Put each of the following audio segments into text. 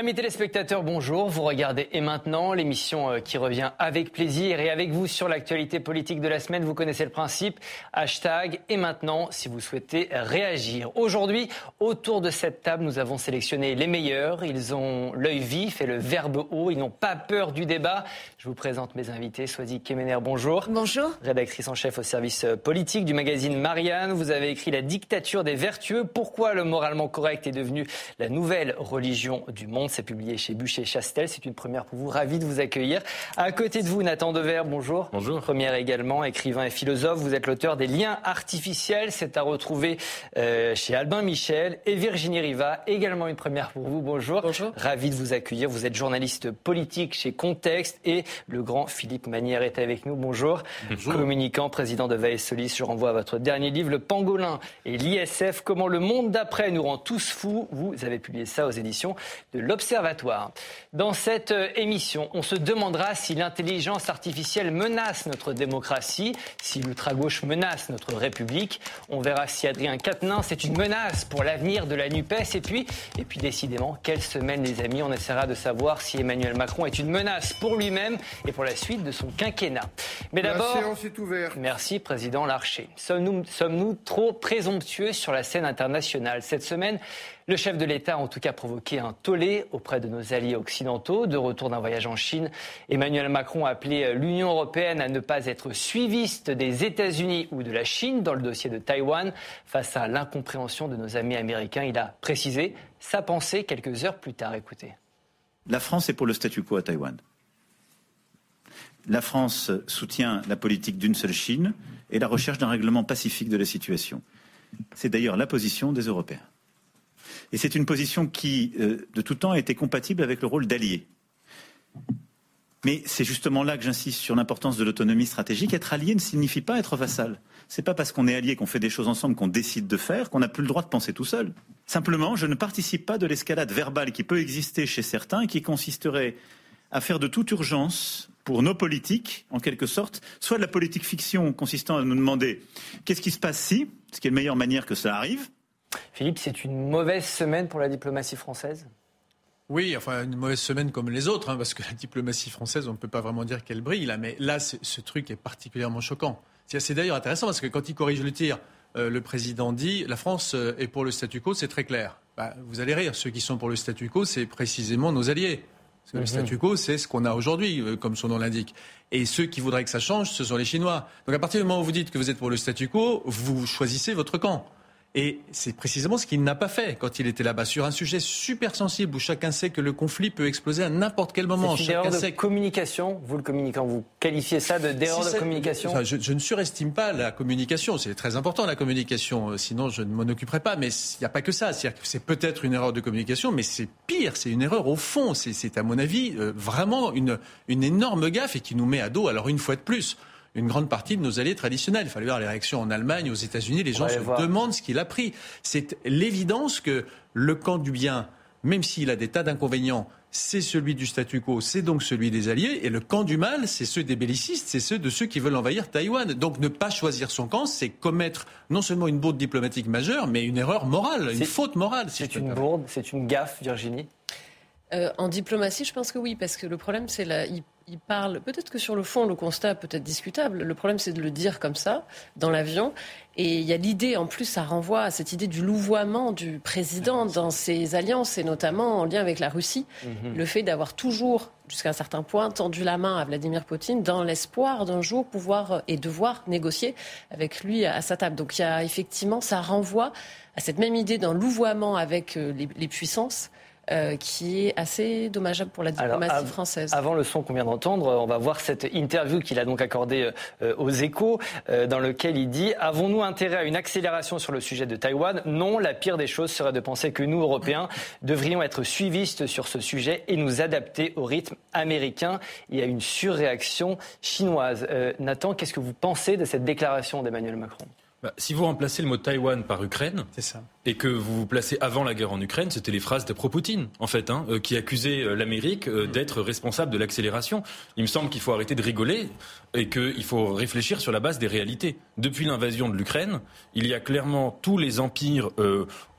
Amis téléspectateurs, bonjour. Vous regardez Et maintenant, l'émission euh, qui revient avec plaisir et avec vous sur l'actualité politique de la semaine. Vous connaissez le principe. Hashtag Et maintenant, si vous souhaitez réagir. Aujourd'hui, autour de cette table, nous avons sélectionné les meilleurs. Ils ont l'œil vif et le verbe haut. Ils n'ont pas peur du débat. Je vous présente mes invités. Soisy Kemener, bonjour. Bonjour. Rédactrice en chef au service euh, politique du magazine Marianne. Vous avez écrit La dictature des vertueux. Pourquoi le moralement correct est devenu la nouvelle religion du monde? C'est publié chez Bûcher Chastel. C'est une première pour vous. Ravi de vous accueillir. À côté de vous, Nathan Dever, bonjour. Bonjour. Première également, écrivain et philosophe. Vous êtes l'auteur des Liens artificiels. C'est à retrouver euh, chez Albin Michel et Virginie Riva. Également une première pour vous. Bonjour. Bonjour. Ravi de vous accueillir. Vous êtes journaliste politique chez Contexte et le grand Philippe Manière est avec nous. Bonjour. Bonjour. Communicant, président de Vae Solis. Je renvoie à votre dernier livre, Le Pangolin et l'ISF. Comment le monde d'après nous rend tous fous. Vous avez publié ça aux éditions de l'Observatoire. Dans cette euh, émission, on se demandera si l'intelligence artificielle menace notre démocratie, si l'ultra-gauche menace notre République. On verra si Adrien Quatennens c'est une menace pour l'avenir de la NUPES. Et puis, et puis décidément, quelle semaine les amis, on essaiera de savoir si Emmanuel Macron est une menace pour lui-même et pour la suite de son quinquennat. Mais d'abord, la séance est ouverte. Merci, Président Larcher. Sommes-nous sommes trop présomptueux sur la scène internationale? Cette semaine, le chef de l'État a en tout cas provoqué un tollé auprès de nos alliés occidentaux. De retour d'un voyage en Chine, Emmanuel Macron a appelé l'Union européenne à ne pas être suiviste des États-Unis ou de la Chine dans le dossier de Taïwan. Face à l'incompréhension de nos amis américains, il a précisé sa pensée quelques heures plus tard. Écoutez. La France est pour le statu quo à Taïwan. La France soutient la politique d'une seule Chine et la recherche d'un règlement pacifique de la situation. C'est d'ailleurs la position des Européens. Et c'est une position qui, euh, de tout temps, a été compatible avec le rôle d'allié. Mais c'est justement là que j'insiste sur l'importance de l'autonomie stratégique. Être allié ne signifie pas être vassal. C'est pas parce qu'on est allié, qu'on fait des choses ensemble, qu'on décide de faire, qu'on n'a plus le droit de penser tout seul. Simplement, je ne participe pas de l'escalade verbale qui peut exister chez certains et qui consisterait à faire de toute urgence pour nos politiques, en quelque sorte, soit de la politique fiction consistant à nous demander qu'est-ce qui se passe si, ce qui est la meilleure manière que ça arrive, Philippe, c'est une mauvaise semaine pour la diplomatie française? Oui, enfin une mauvaise semaine comme les autres, hein, parce que la diplomatie française, on ne peut pas vraiment dire qu'elle brille là, mais là, ce truc est particulièrement choquant. C'est d'ailleurs intéressant parce que quand il corrige le tir, euh, le président dit la France euh, est pour le statu quo, c'est très clair. Bah, vous allez rire, ceux qui sont pour le statu quo, c'est précisément nos alliés. Parce que le mhm. statu quo, c'est ce qu'on a aujourd'hui, euh, comme son nom l'indique. Et ceux qui voudraient que ça change, ce sont les Chinois. Donc à partir du moment où vous dites que vous êtes pour le statu quo, vous choisissez votre camp. Et c'est précisément ce qu'il n'a pas fait quand il était là-bas, sur un sujet super sensible où chacun sait que le conflit peut exploser à n'importe quel moment. C'est une erreur de communication, vous le communiquant, vous qualifiez ça d'erreur de, communication je, je, ne surestime pas la communication, c'est très important la communication, euh, sinon je ne m'en occuperai pas, mais il n'y a pas que ça. C'est peut-être une erreur de communication, mais c'est pire, c'est une erreur au fond. C'est à mon avis euh, vraiment une, une énorme gaffe et qui nous met à dos, alors une fois de plus une grande partie de nos alliés traditionnels. Il fallait voir les réactions en Allemagne, aux États-Unis. Les gens se demandent ce qu'il a pris. C'est l'évidence que le camp du bien, même s'il a des tas d'inconvénients, c'est celui du statu quo, c'est donc celui des alliés, et le camp du mal, c'est ceux des bellicistes, c'est ceux de ceux qui veulent envahir Taïwan. Donc ne pas choisir son camp, c'est commettre non seulement une bourde diplomatique majeure, mais une erreur morale, une faute morale. c'est une bourde, c'est une gaffe, Virginie? Euh, En diplomatie, je pense que oui, parce que le problème, c'est la il parle, peut-être que sur le fond, le constat peut être discutable. Le problème, c'est de le dire comme ça, dans l'avion. Et il y a l'idée, en plus, ça renvoie à cette idée du louvoiement du président dans ses alliances, et notamment en lien avec la Russie. Mhm. Le fait d'avoir toujours, jusqu'à un certain point, tendu la main à Vladimir Poutine dans l'espoir d'un jour pouvoir et devoir négocier avec lui à sa table. Donc il y a effectivement, ça renvoie à cette même idée d'un louvoiement avec euh, les puissances euh, qui est assez dommageable pour la diplomatie française. Avant le son qu'on vient d'entendre, on va voir cette interview qu'il a donc accordée euh, aux échos, euh, dans lequel il dit Avons-nous intérêt à une accélération sur le sujet de Taïwan? Non, la pire des choses serait de penser que nous, Européens, devrions être suivistes sur ce sujet et nous adapter au rythme américain et à une surréaction chinoise. Nathan, qu'est-ce que vous pensez de cette déclaration d'Emmanuel Macron? Bah, si vous remplacez le mot Taïwan par Ukraine, ça. et que vous vous placez avant la guerre en Ukraine, c'était les phrases de pro-Poutine, en fait, hein, euh, qui accusaient euh, l'Amérique euh, d'être responsable de l'accélération. Il me semble qu'il faut arrêter de rigoler et qu'il faut réfléchir sur la base des réalités. Depuis l'invasion de l'Ukraine, il y a clairement tous les empires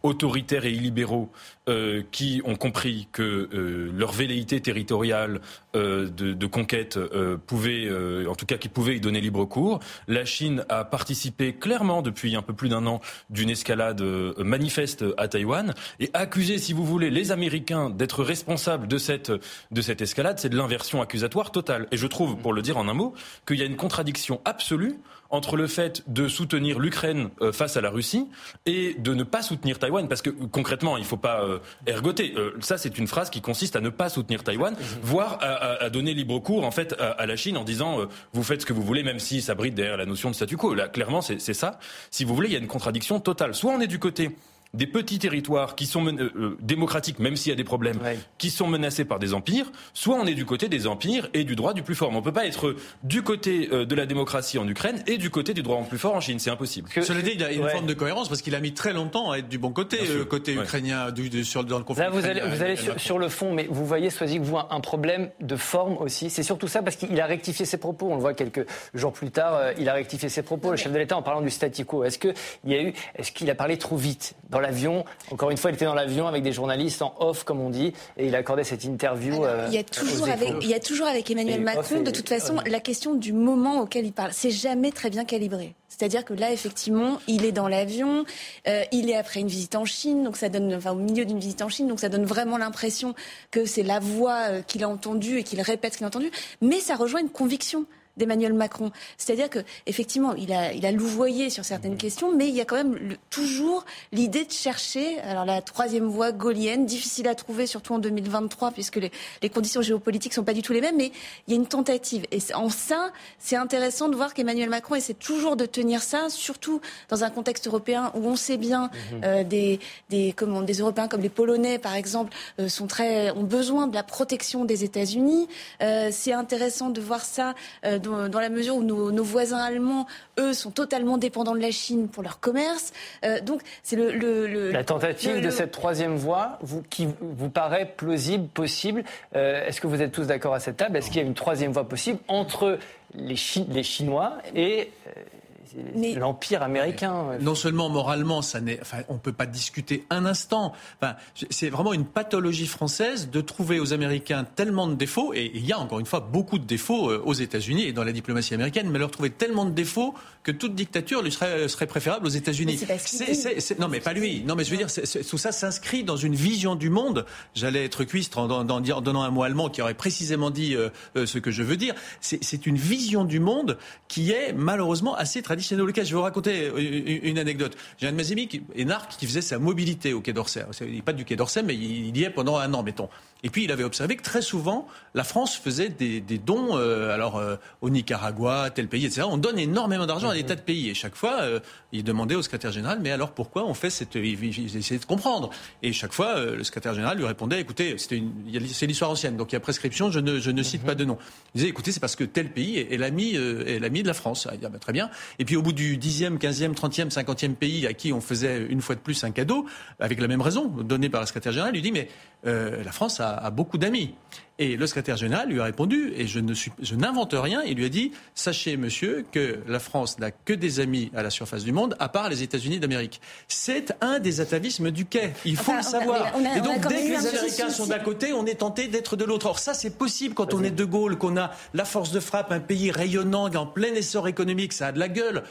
autoritaires et illibéraux euh, qui ont compris que euh, leur velléité territoriale euh, de, conquête pouvait, en tout cas qui pouvait y donner libre cours. La Chine a participé clairement depuis un peu plus d'un an d'une escalade manifeste à Taïwan et accusé, si vous voulez, les Américains d'être responsables de cette, de cette escalade. C'est de l'inversion accusatoire totale. Et je trouve, pour le dire en un mot, qu'il y a une contradiction absolue entre le fait de soutenir l'Ukraine euh, face à la Russie et de ne pas soutenir Taïwan, parce que concrètement, il ne faut pas euh, ergoter. Euh, ça, c'est une phrase qui consiste à ne pas soutenir Taïwan, voire à, donner libre cours en fait à, la Chine en disant vous faites ce que vous voulez, même si ça bride derrière la notion de statu quo. Là, clairement, c'est ça. Si vous voulez, il y a une contradiction totale. Soit on est du côté des petits territoires qui sont euh, euh, démocratiques, même s'il y a des problèmes, qui sont menacés par des empires, soit on est du côté des empires et du droit du plus fort. on ne peut pas être du côté euh, de la démocratie en Ukraine et du côté du droit du plus fort en Chine. C'est impossible. Cela dit, il y a une forme de cohérence parce qu'il a mis très longtemps à être du bon côté, côté ukrainien du, sur, dans le conflit. Là, vous allez, vous allez sur, le fond, mais vous voyez, Soisy, que vous un problème de forme aussi. C'est surtout ça parce qu'il a rectifié ses propos. On le voit quelques jours plus tard, il a rectifié ses propos, le chef de l'État, en parlant du statu quo. Est-ce qu'il y a eu, est-ce qu'il a parlé trop vite dans l'avion encore une fois, il était dans l'avion avec des journalistes en off, comme on dit, et il accordait cette interview. Euh, il, y a toujours avec, il y a toujours avec Emmanuel Macron, de toute façon, la question du moment auquel il parle. C'est jamais très bien calibré. C'est-à-dire que là, effectivement, il est dans l'avion, euh, il est après une visite en Chine, donc ça donne, enfin, au milieu d'une visite en Chine, donc ça donne vraiment l'impression que c'est la voix euh, qu'il a entendue et qu'il répète ce qu'il a entendu. Mais ça rejoint une conviction d'Emmanuel Macron. C'est-à-dire que effectivement, il a, il a louvoyé sur certaines mmh. questions, mais il y a quand même toujours l'idée de chercher, alors la troisième voie gaulienne, difficile à trouver, surtout en 2023, puisque les, les conditions géopolitiques sont pas du tout les mêmes, mais il y a une tentative. Et en ça, c'est intéressant de voir qu'Emmanuel Macron essaie toujours de tenir ça, surtout dans un contexte européen où on sait bien mmh. euh, des, des, comment, des Européens comme les Polonais, par exemple, euh, sont très, ont besoin de la protection des États-Unis. Euh, c'est intéressant de voir ça dans, la mesure où nos, voisins allemands, eux, sont totalement dépendants de la Chine pour leur commerce. Euh, donc, c'est le, La tentative de cette troisième voie, vous, qui vous paraît plausible, possible. Euh, est-ce que vous êtes tous d'accord à cette table? Est-ce qu'il y a une troisième voie possible entre les, les Chinois et euh, l'empire américain. Non seulement moralement, ça n'est, enfin, on peut pas discuter un instant. Enfin, c'est vraiment une pathologie française de trouver aux Américains tellement de défauts, et il y a encore une fois beaucoup de défauts euh, aux États-Unis et dans la diplomatie américaine, mais leur trouver tellement de défauts que toute dictature lui serait, serait préférable aux États-Unis. Non, mais pas lui. Non, mais je veux dire, tout ça s'inscrit dans une vision du monde. J'allais être cuistre en, en, donnant un mot allemand qui aurait précisément dit euh, euh, ce que je veux dire. C'est une vision du monde qui est malheureusement assez traditionnelle je vais vous raconter une anecdote. J'ai un de mes amis, qui, Énarque, qui faisait sa mobilité au Quai d'Orsay. Il n'est pas du Quai d'Orsay, mais il y est pendant un an, mettons. Et puis il avait observé que très souvent, la France faisait des, dons, euh, alors euh, au Nicaragua, tel pays, etc. On donne énormément d'argent à des tas de pays. Et chaque fois, euh, il demandait au secrétaire général, mais alors pourquoi on fait cette... Il, essayait de comprendre. Et chaque fois, le secrétaire général lui répondait, écoutez, c'est l'histoire ancienne, donc il y a prescription, je ne, je ne cite pas de nom. Il disait, écoutez, c'est parce que tel pays est, est l'ami de la France. Il dit, ah, ben, très bien. Et puis au bout du 10e, 15e, 30e, 50e pays à qui on faisait une fois de plus un cadeau, avec la même raison, donné par le secrétaire général, il lui dit, mais euh, la France a, beaucoup d'amis. Et le secrétaire général lui a répondu, et je, ne je n'invente rien, il lui a dit Sachez, monsieur, que la France n'a que des amis à la surface du monde, à part les États-Unis d'Amérique. C'est un des atavismes du quai. Il faut le savoir. et donc, dès que les Américains sont d'un côté, on est tenté d'être de l'autre. Or, ça, c'est possible quand on est de Gaulle, qu'on a la force de frappe, un pays rayonnant, en plein essor économique, ça a de la gueule.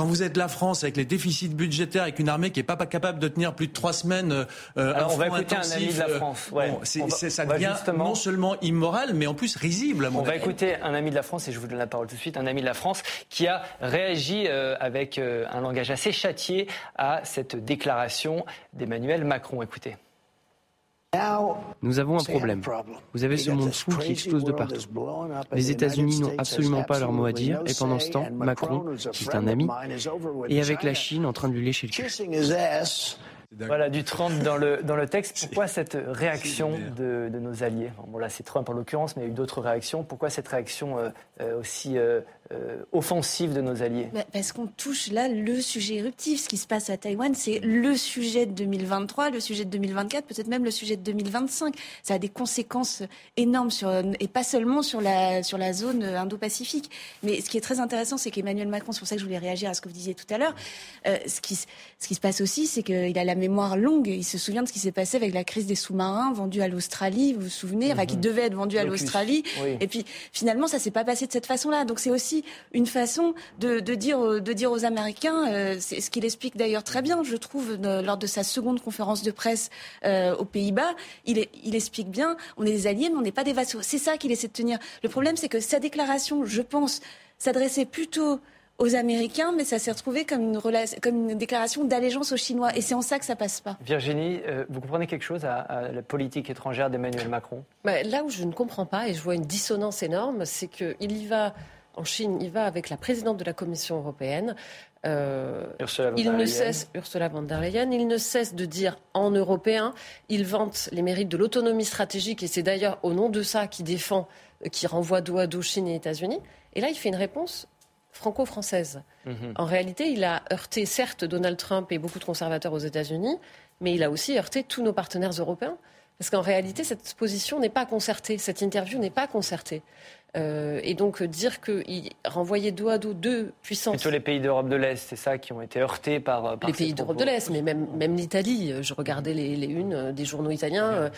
Quand vous êtes la France avec les déficits budgétaires, avec une armée qui n'est pas, capable de tenir plus de trois semaines euh, euh Alors, on va écouter un ami de la France. Ouais. ça devient non seulement immoral, mais en plus risible. À mon on va écouter un ami de la France, et je vous donne la parole tout de suite, un ami de la France qui a réagi euh, avec euh, un langage assez châtié à cette déclaration d'Emmanuel Macron. Écoutez. Nous avons un problème. Vous avez ce monde fou qui explose de partout. Les États-Unis n'ont absolument pas leur mot à dire, et pendant ce temps, Macron, qui est un ami, est avec la Chine en train de lui lécher le cul. Voilà, du 30 dans le, dans le texte. Pourquoi cette réaction de, de, nos alliés? Bon, là, c'est Trump en l'occurrence, mais il y a eu d'autres réactions. Pourquoi cette réaction euh, euh, aussi euh, euh, offensive de nos alliés bah, Parce qu'on touche là le sujet éruptif. Ce qui se passe à Taïwan, c'est le sujet de 2023, le sujet de 2024, peut-être même le sujet de 2025. Ça a des conséquences énormes sur, et pas seulement sur la, sur la zone Indo-Pacifique. Mais ce qui est très intéressant, c'est qu'Emmanuel Macron, c'est pour ça que je voulais réagir à ce que vous disiez tout à l'heure, euh, ce, qui, ce qui se passe aussi, c'est qu'il a la mémoire longue. Il se souvient de ce qui s'est passé avec la crise des sous-marins vendus à l'Australie, vous vous souvenez, enfin, qui mhm. devaient être vendus à l'Australie. Et puis finalement, ça s'est pas passé de cette façon-là. Donc c'est aussi une façon de, dire, de dire aux Américains, euh, c'est ce qu'il explique d'ailleurs très bien, je trouve, lors de sa seconde conférence de presse euh, aux Pays-Bas, il, il explique bien, on est des alliés, mais on n'est pas des vassaux. C'est ça qu'il essaie de tenir. Le problème, c'est que sa déclaration, je pense, s'adressait plutôt aux Américains, mais ça s'est retrouvé comme une, comme une déclaration d'allégeance aux Chinois. Et c'est en ça que ça passe pas. Virginie, euh, vous comprenez quelque chose à, la politique étrangère d'Emmanuel Macron? Bah, Là où je ne comprends pas, et je vois une dissonance énorme, c'est qu'il y va en Chine, il va avec la présidente de la Commission européenne. Euh, Ursula, von il ne cesse, Ursula von der Leyen, il ne cesse de dire en européen, il vante les mérites de l'autonomie stratégique et c'est d'ailleurs au nom de ça qu'il défend, qui renvoie dos à dos Chine et États-Unis. Et là, il fait une réponse franco-française. Mhm. En réalité, il a heurté certes Donald Trump et beaucoup de conservateurs aux États-Unis, mais il a aussi heurté tous nos partenaires européens. Parce qu'en réalité, cette position n'est pas concertée, cette interview n'est pas concertée. Euh, et donc dire qu'il renvoyait dos à dos deux puissances. Plutôt les pays d'Europe de l'Est, c'est ça, qui ont été heurtés par. les pays d'Europe de l'Est, mais même, même l'Italie. Je regardais les, les unes des journaux italiens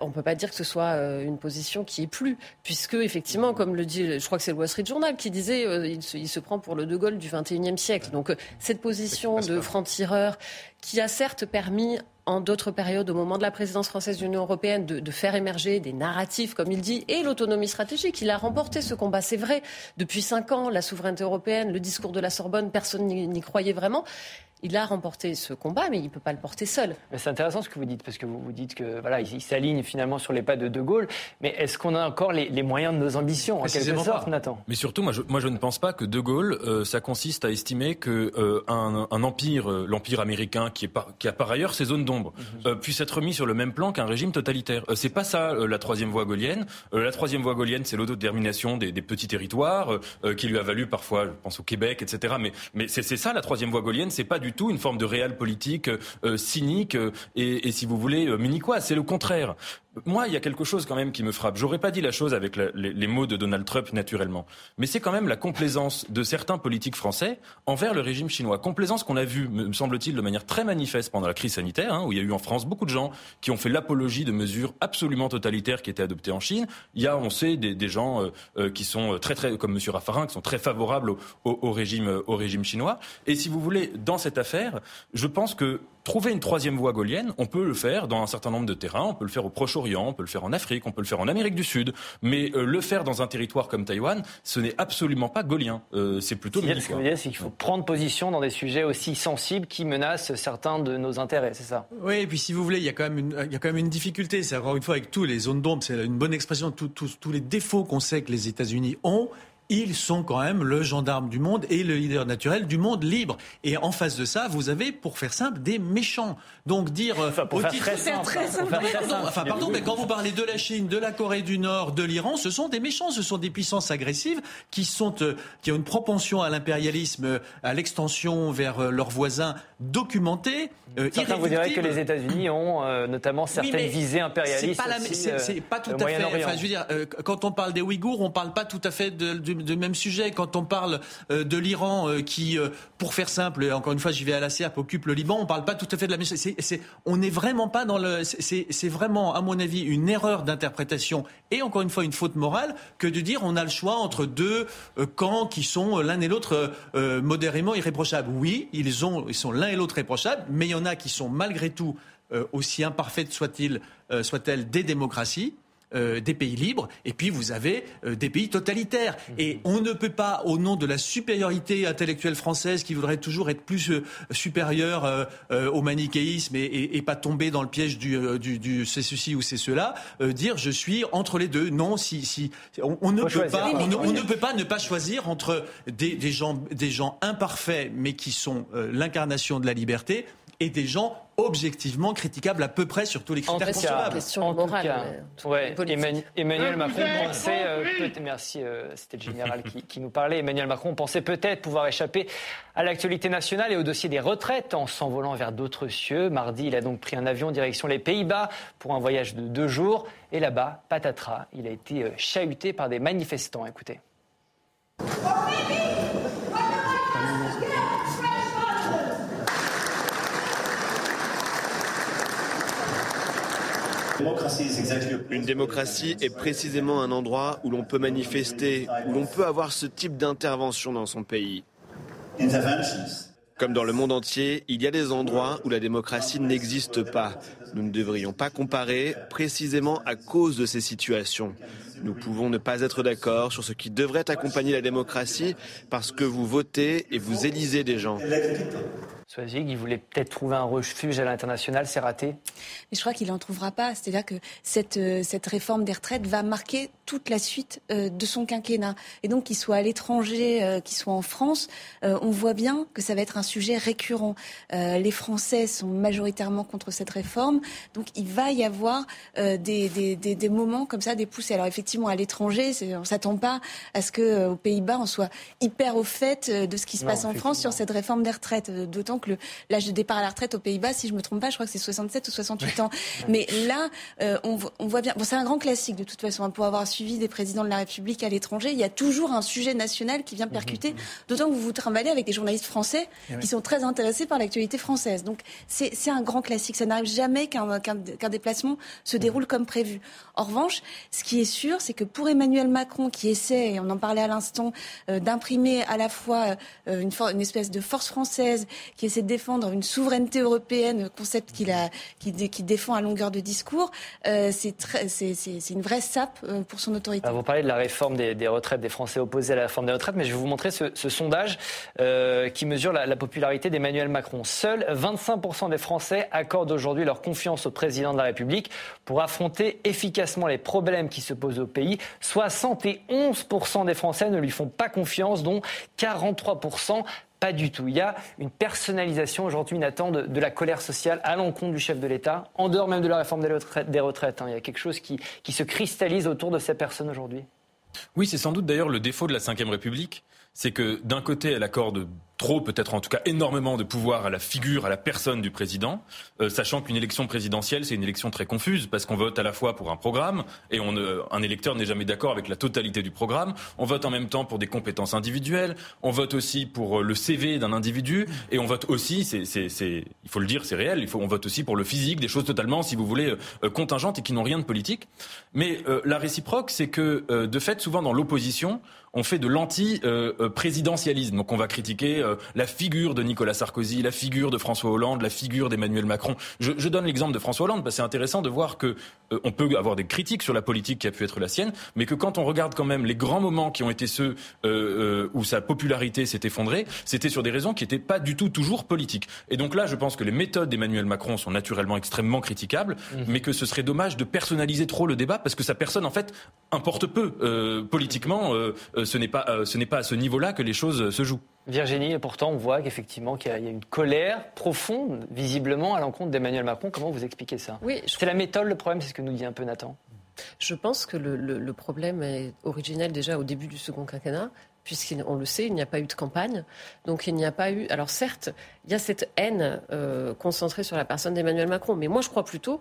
on ne peut pas dire que ce soit euh, une position qui est plus, puisque effectivement, comme le dit, je crois que c'est le Wall Street Journal qui disait, euh, il, se, prend pour le De Gaulle du XXIe siècle. Donc euh, cette position de franc-tireur, qui a certes permis en d'autres périodes, au moment de la présidence française de l'Union européenne, de, faire émerger des narratifs, comme il dit, et l'autonomie stratégique. Il a remporté ce combat, c'est vrai. Depuis cinq ans, la souveraineté européenne, le discours de la Sorbonne, personne n'y croyait vraiment il a remporté ce combat, mais il ne peut pas le porter seul. C'est intéressant ce que vous dites, parce que vous, vous dites que voilà, il, s'aligne finalement sur les pas de De Gaulle. Mais est-ce qu'on a encore les, moyens de nos ambitions, en quelque sorte, Nathan? Mais surtout, moi je, moi je, ne pense pas que De Gaulle, euh, ça consiste à estimer que euh, un, empire, euh, l'empire américain, qui, est qui a par ailleurs ses zones d'ombre, mhm. puisse être mis sur le même plan qu'un régime totalitaire. c'est pas ça la troisième voie gaulienne. la troisième voie gaulienne, c'est l'autodétermination des, des petits territoires, qui lui a valu parfois, je pense au Québec, etc. Mais, mais c'est ça la troisième voie gaulienne. C'est pas du tout une forme de réel politique euh, cynique euh, et, si vous voulez, euh, minicois. C'est le contraire. Moi, il y a quelque chose quand même qui me frappe. J'aurais pas dit la chose avec les, mots de Donald Trump naturellement, mais c'est quand même la complaisance de certains politiques français envers le régime chinois. Complaisance qu'on a vue, me semble-t-il, de manière très manifeste pendant la crise sanitaire, hein, où il y a eu en France beaucoup de gens qui ont fait l'apologie de mesures absolument totalitaires qui étaient adoptées en Chine. Il y a, on sait, des, gens qui sont très très, comme M. Raffarin, qui sont très favorables au, régime, au régime chinois. Et si vous voulez, dans cette affaire, je pense que trouver une troisième voie gaulienne, on peut le faire dans un certain nombre de terrains. On peut le faire au Proche-Orient, on peut le faire en Afrique, on peut le faire en Amérique du Sud. Mais euh, le faire dans un territoire comme Taïwan, ce n'est absolument pas gaulien. Euh, c'est plutôt Ce que vous dire, c'est qu'il faut prendre position dans des sujets aussi sensibles qui menacent certains de nos intérêts, c'est ça? Oui, et puis si vous voulez, il y a quand même une, il y a quand même une difficulté. C'est encore une fois avec tous les zones d'ombre, c'est une bonne expression, tous les défauts qu'on sait que les États-Unis ont ils sont quand même le gendarme du monde et le leader naturel du monde libre. Et en face de ça, vous avez, pour faire simple, des méchants. Donc dire enfin, pour faire très simple, enfin pardon, mais quand vous parlez de la Chine, de la Corée du Nord, de l'Iran, ce sont des méchants, ce sont des puissances agressives qui sont euh, qui ont une propension à l'impérialisme, à l'extension vers euh, leurs voisins documentés. Euh, Certains vous diraient que les États-Unis ont euh, notamment certaines visées impérialistes. C'est pas, pas, tout à fait. Enfin, je veux dire, quand on parle des Ouïghours, on parle pas tout à fait de, de de même sujet. Quand on parle euh, de l'Iran euh, qui, euh, pour faire simple, encore une fois, j'y vais à la serpe, occupe le Liban, on parle pas tout à fait de la même chose. on n'est vraiment pas dans le. C'est vraiment, à mon avis, une erreur d'interprétation et encore une fois une faute morale que de dire on a le choix entre deux camps qui sont l'un et l'autre modérément irréprochables. Oui, ils, ont, ils sont l'un et l'autre réprochables, mais il y en a qui sont malgré tout aussi imparfaites soient-elles des démocraties. Euh, des pays libres, et puis vous avez euh, des pays totalitaires. Mhm. Et on ne peut pas, au nom de la supériorité intellectuelle française, qui voudrait toujours être plus euh, supérieure au manichéisme et, pas tomber dans le piège du, du, c'est ceci ou c'est cela, dire je suis entre les deux. Non, si, si on, ne peut pas, on, ne, peut pas ne pas choisir entre des, des gens, des gens imparfaits mais qui sont l'incarnation de la liberté et des gens objectivement critiquables à peu près sur tous les critères consommables. En tout cas, ouais, Emmanuel, Macron pensait, euh, merci, euh, c'était le général qui, qui, nous parlait, Emmanuel Macron pensait peut-être pouvoir échapper à l'actualité nationale et au dossier des retraites en s'envolant vers d'autres cieux. Mardi, il a donc pris un avion direction les Pays-Bas pour un voyage de deux jours. Et là-bas, patatras, il a été euh, chahuté par des manifestants. Écoutez. Une démocratie est précisément un endroit où l'on peut manifester, où l'on peut avoir ce type d'intervention dans son pays. Comme dans le monde entier, il y a des endroits où la démocratie n'existe pas. Nous ne devrions pas comparer précisément à cause de ces situations. Nous pouvons ne pas être d'accord sur ce qui devrait accompagner la démocratie parce que vous votez et vous élisez des gens. Swazig, il voulait peut-être trouver un refuge à l'international, c'est raté Mais je crois qu'il n'en trouvera pas. C'est-à-dire que cette, euh, cette réforme des retraites va marquer toute la suite euh, de son quinquennat. Et donc, qu'il soit à l'étranger, euh, qu'il soit en France, on voit bien que ça va être un sujet récurrent. les Français sont majoritairement contre cette réforme. Donc, il va y avoir des, des, des, des, moments comme ça, des poussées. Alors, effectivement, à l'étranger, on ne s'attend pas à ce qu'aux Pays-Bas, on soit hyper au fait de ce qui se passe en France sur cette réforme des retraites. D'autant que l'âge de départ à la retraite aux Pays-Bas, si je ne me trompe pas, je crois que c'est 67 ou 68 ans. Mais là, euh, on, on, voit bien. Bon, c'est un grand classique de toute façon. Hein, pour avoir suivi des présidents de la République à l'étranger, il y a toujours un sujet national qui vient percuter. Mmh, mmh, mmh. D'autant que vous vous trimballez avec des journalistes français eh qui sont très intéressés par l'actualité française. Donc c'est un grand classique. Ça n'arrive jamais qu'un qu déplacement se déroule comme prévu. En revanche, ce qui est sûr, c'est que pour Emmanuel Macron, qui essaie, et on en parlait à l'instant, euh, d'imprimer à la fois euh, une, une, espèce de force française, qui essaie de défendre une souveraineté européenne, concept qu'il a, qui, qui, défend à longueur de discours, euh, c'est une vraie sape euh, pour son autorité. vous parlez de la réforme des, des, retraites des Français opposés à la réforme des retraites, mais je vais vous montrer ce, ce sondage euh, qui mesure la, la popularité d'Emmanuel Macron. Seuls 25% des Français accordent aujourd'hui leur confiance au président de la République pour affronter efficacement les problèmes qui se posent au pays. 71% des Français ne lui font pas confiance, dont 43% pas du tout. Il y a une personnalisation aujourd'hui, une de, la colère sociale à l'encontre du chef de l'État, en dehors même de la réforme des retraites. Hein. Il y a quelque chose qui, qui se cristallise autour de ces personnes aujourd'hui. Oui, c'est sans doute d'ailleurs le défaut de la Ve République, c'est que d'un côté, elle accorde trop, peut-être en tout cas énormément de pouvoir à la figure, à la personne du président, euh, sachant qu'une élection présidentielle, c'est une élection très confuse, parce qu'on vote à la fois pour un programme, et on, un électeur n'est jamais d'accord avec la totalité du programme, on vote en même temps pour des compétences individuelles, on vote aussi pour euh, le CV d'un individu, et on vote aussi, c'est, il faut le dire, c'est réel, on vote aussi pour le physique, des choses totalement, si vous voulez, euh, contingentes et qui n'ont rien de politique. Mais la réciproque, c'est que, de fait, souvent dans l'opposition, on fait de l'anti-présidentialisme. Donc on va critiquer euh, la figure de Nicolas Sarkozy, la figure de François Hollande, la figure d'Emmanuel Macron. Je, donne l'exemple de François Hollande parce que c'est intéressant de voir que euh, on peut avoir des critiques sur la politique qui a pu être la sienne, mais que quand on regarde quand même les grands moments qui ont été ceux euh, où sa popularité s'est effondrée, c'était sur des raisons qui n'étaient pas du tout toujours politiques. Et donc là, je pense que les méthodes d'Emmanuel Macron sont naturellement extrêmement critiquables, mmh. mais que ce serait dommage de personnaliser trop le débat parce que sa personne, en fait, importe peu politiquement. ce n'est pas, ce n'est pas à ce niveau-là que les choses se jouent. Virginie, et pourtant on voit qu'effectivement qu'il y, a une colère profonde, visiblement, à l'encontre d'Emmanuel Macron. Comment vous expliquez ça? Oui, C'est la méthode le problème, c'est ce que nous dit un peu Nathan. Je pense que le, problème est originel déjà au début du second quinquennat, puisqu'on le sait, il n'y a pas eu de campagne. Donc il n'y a pas eu. Alors certes, il y a cette haine euh, concentrée sur la personne d'Emmanuel Macron, mais moi je crois plutôt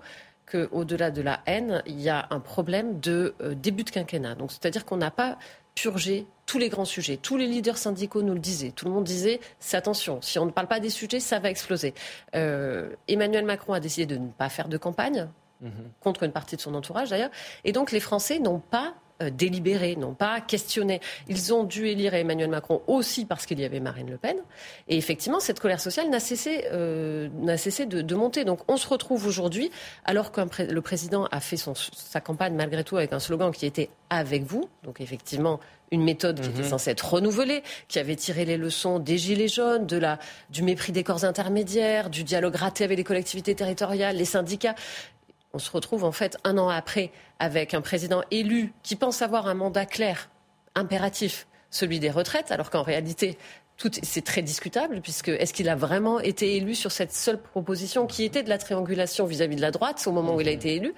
qu'au-delà de la haine, il y a un problème de euh, début de quinquennat. Donc c'est-à-dire qu'on n'a pas purgé tous les grands sujets. Tous les leaders syndicaux nous le disaient. Tout le monde disait, c'est attention, si on ne parle pas des sujets, ça va exploser. Euh, Emmanuel Macron a décidé de ne pas faire de campagne, mhm. contre une partie de son entourage d'ailleurs. Et donc les Français n'ont pas euh, délibéré, n'ont pas questionné. Ils ont dû élire Emmanuel Macron aussi parce qu'il y avait Marine Le Pen. Et effectivement, cette colère sociale n'a cessé, euh, n'a cessé de, monter. Donc on se retrouve aujourd'hui, alors que le président a fait son, sa campagne malgré tout avec un slogan qui était avec vous. Donc effectivement, une méthode qui était mhm. censée être renouvelée, qui avait tiré les leçons des gilets jaunes, de la, du mépris des corps intermédiaires, du dialogue raté avec les collectivités territoriales, les syndicats on se retrouve en fait un an après avec un président élu qui pense avoir un mandat clair, impératif, celui des retraites, alors qu'en réalité, c'est très discutable, puisque est-ce qu'il a vraiment été élu sur cette seule proposition qui était de la triangulation vis-à-vis de la droite au moment où il a été élu?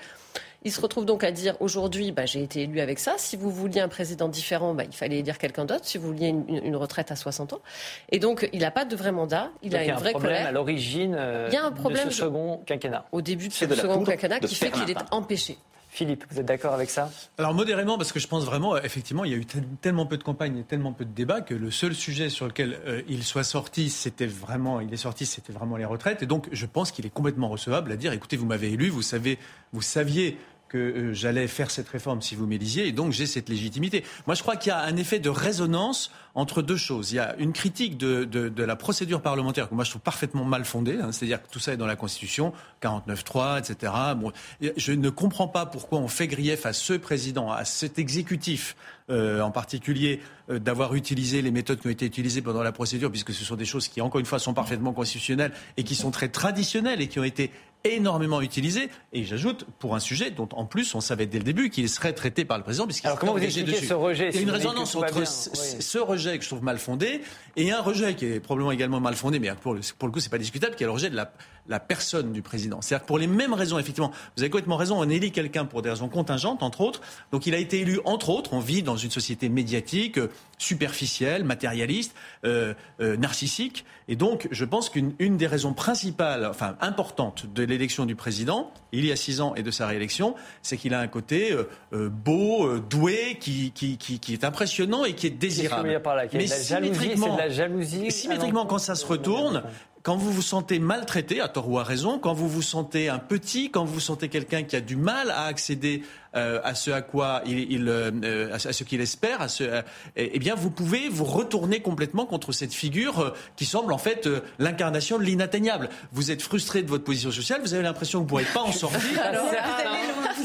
Il se retrouve donc à dire aujourd'hui, bah, j'ai été élu avec ça. Si vous vouliez un président différent, bah, il fallait élire quelqu'un d'autre. Si vous vouliez une, retraite à 60 ans. Et donc, il n'a pas de vrai mandat. Il a une vraie problème colère. à l'origine il y a un problème de ce second quinquennat. Au début de ce second quinquennat qui fait qu'il est empêché. Philippe, vous êtes d'accord avec ça? Alors modérément, parce que je pense vraiment, effectivement, il y a eu tellement peu de campagnes et tellement peu de débats que le seul sujet sur lequel euh, il soit sorti, c'était vraiment, il est sorti, c'était vraiment les retraites. Et donc, je pense qu'il est complètement recevable à dire, écoutez, vous m'avez élu, vous savez, vous saviez que euh, j'allais faire cette réforme si vous m'élisiez, et donc j'ai cette légitimité. Moi, je crois qu'il y a un effet de résonance entre deux choses. Il y a une critique de, la procédure parlementaire que moi je trouve parfaitement mal fondée, hein, c'est-à-dire que tout ça est dans la Constitution, 49.3, etc. Bon, je ne comprends pas pourquoi on fait grief à ce président, à cet exécutif euh, en particulier, euh, d'avoir utilisé les méthodes qui ont été utilisées pendant la procédure, puisque ce sont des choses qui, encore une fois, sont parfaitement constitutionnelles et qui sont très traditionnelles et qui ont été énormément utilisé. Et j'ajoute, pour un sujet dont en plus on savait dès le début qu'il serait traité par le président. Puisqu'il Alors comment vous expliquez ce rejet Il y a une résonance entre ce rejet que je trouve mal fondé et un rejet qui est probablement également mal fondé, mais pour le, pour le coup c'est pas discutable, qui est le rejet de la, la personne du président. C'est-à-dire que pour les mêmes raisons, effectivement, vous avez complètement raison, on élit quelqu'un pour des raisons contingentes, entre autres. Donc il a été élu, entre autres, on vit dans une société médiatique, euh, superficielle, matérialiste, euh, euh, narcissique. Et donc je pense qu'une des raisons principales, enfin importantes de l'élection du président, il y a six ans, et de sa réélection, c'est qu'il a un côté beau, doué, qui, qui, qui, est impressionnant et qui est désirable. Là, Mais symétriquement, la jalousie, symétriquement quand ça se retourne, quand vous vous sentez maltraité, à tort ou à raison, quand vous vous sentez un petit, quand vous sentez quelqu'un qui a du mal à accéder euh, à ce à quoi il, euh, à ce qu'il espère, à ce, euh, eh bien, vous pouvez vous retourner complètement contre cette figure qui semble en fait l'incarnation de l'inatteignable. Vous êtes frustré de votre position sociale, vous avez l'impression que vous ne pourrez pas en sortir. Alors,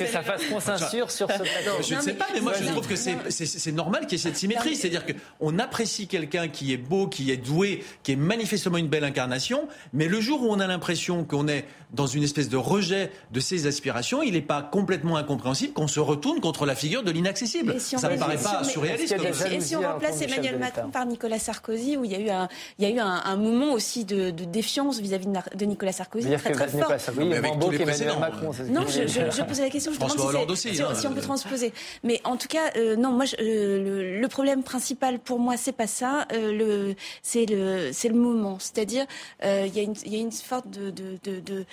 que ça fasse consensus sur ce plateau. Je ne sais pas, mais moi je trouve que c'est normal qu'il y ait cette symétrie. C'est-à-dire qu'on apprécie quelqu'un qui est beau, qui est doué, qui est manifestement une belle incarnation, mais le jour où on a l'impression qu'on est dans une espèce de rejet de ses aspirations, il n'est pas complètement incompréhensible qu'on se retourne contre la figure de l'inaccessible. ça ne me paraît pas surréaliste. Et si on remplace Emmanuel Macron par Nicolas Sarkozy, où il y a eu un, il y a eu un, moment aussi de, défiance vis-à-vis de, Nicolas Sarkozy, très très fort. avec tous les. Macron, non, je, je, posais la question, je demande si, si, si, on peut transposer. Mais en tout cas, euh, non, moi, euh, le, problème principal pour moi, c'est pas ça. Euh, c'est le, moment. C'est-à-dire, il y, a une, y a une sorte de, de, de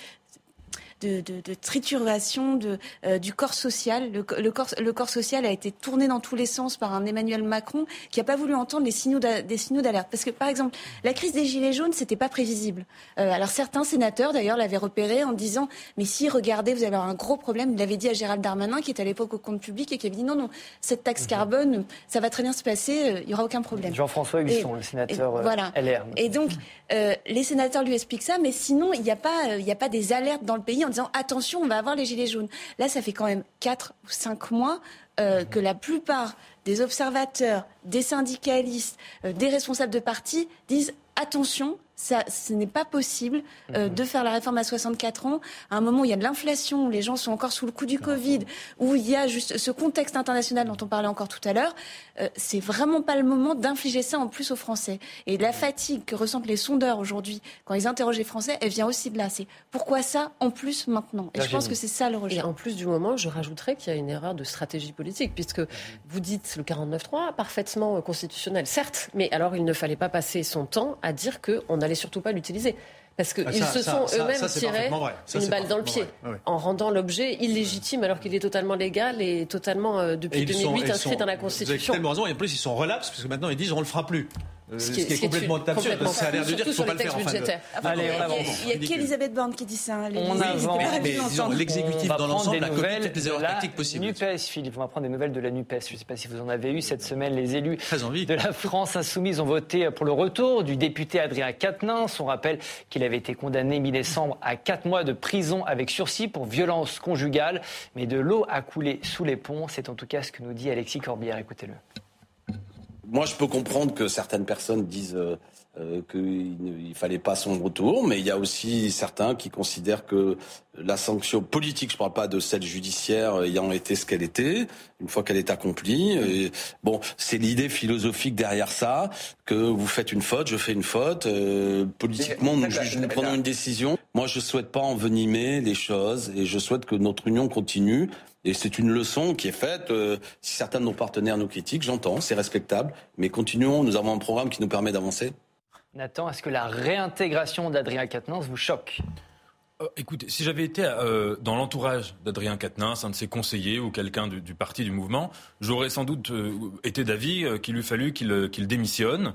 de, de, de trituration de, euh, du corps social. Le, le, corps, le corps social a été tourné dans tous les sens par un Emmanuel Macron qui n'a pas voulu entendre les signaux des signaux d'alerte. Parce que, par exemple, la crise des Gilets jaunes, c'était pas prévisible. Euh, alors certains sénateurs, d'ailleurs, l'avaient repéré en disant Mais si, regardez, vous allez avoir un gros problème. Il l'avait dit à Gérald Darmanin, qui était à l'époque au compte public, et qui avait dit Non, non, cette taxe mhm. carbone, ça va très bien se passer, euh, il n'y aura aucun problème. Jean-François Husson, le sénateur voilà. LR. Et donc, les sénateurs lui expliquent ça, mais sinon, il n'y a, pas, il a pas des alertes dans le pays en disant attention, on va avoir les gilets jaunes. Là, ça fait quand même 4 ou 5 mois euh, que la plupart des observateurs, des syndicalistes, euh, des responsables de partis disent attention, ça, ce n'est pas possible euh, mhm. de faire la réforme à 64 ans, à un moment où il y a de l'inflation, où les gens sont encore sous le coup du Covid, où il y a juste ce contexte international dont on parlait encore tout à l'heure. Euh, c'est vraiment pas le moment d'infliger ça en plus aux Français. Et la fatigue que ressentent les sondeurs aujourd'hui quand ils interrogent les Français, elle vient aussi de là. C'est pourquoi ça en plus maintenant? Et je pense que c'est ça le rejet. Et en plus du moment, je rajouterais qu'il y a une erreur de stratégie politique, puisque vous dites le 49-3 parfaitement constitutionnel, certes, mais alors il ne fallait pas passer son temps à dire qu'on a n'allait surtout pas l'utiliser. Parce qu'ils ah, se sont eux-mêmes tirés une balle dans le pied en rendant l'objet illégitime alors qu'il est totalement légal et totalement, euh, depuis 2008, inscrit dans la Constitution. Vous avez tellement raison. Et en plus, ils sont relapses parce que maintenant, ils disent on le fera plus. Euh, ce, qui est, complètement absurde. Ça a l'air de dire qu'il ne faut pas le faire en fin Allez, on avance. Il n'y a qu'Elisabeth Borne qui dit ça. Hein, on avance. L'exécutif dans l'ensemble a commis toutes les erreurs tactiques possibles. NUPES, Philippe, on va prendre des nouvelles de la NUPES. Je ne sais pas si vous en avez eu cette semaine. Les élus de la France insoumise ont voté pour le retour du député Adrien Quatennens. On rappelle qu'il avait été condamné mi-décembre à 4 mois de prison avec sursis pour violence conjugale. Mais de l'eau a coulé sous les ponts. C'est en tout cas ce que nous dit Alexis Corbière. Écoutez-le. Moi, je peux comprendre que certaines personnes disent euh, qu'il ne fallait pas son retour, mais il y a aussi certains qui considèrent que la sanction politique, je ne parle pas de celle judiciaire ayant été ce qu'elle était, une fois qu'elle est accomplie. Et, bon, c'est l'idée philosophique derrière ça, que vous faites une faute, je fais une faute. Euh, politiquement, nous, nous prenons une décision. Moi, je souhaite pas envenimer les choses et je souhaite que notre union continue. Et c'est une leçon qui est faite. Euh, si certains de nos partenaires nous critiquent, j'entends, c'est respectable. Mais continuons, nous avons un programme qui nous permet d'avancer. Nathan, est-ce que la réintégration d'Adrien Quatennens vous choque? Euh, écoutez, si j'avais été euh, dans l'entourage d'Adrien Quatennens, un de ses conseillers ou quelqu'un du, parti du mouvement, j'aurais sans doute euh, été d'avis qu'il eût fallu qu'il démissionne,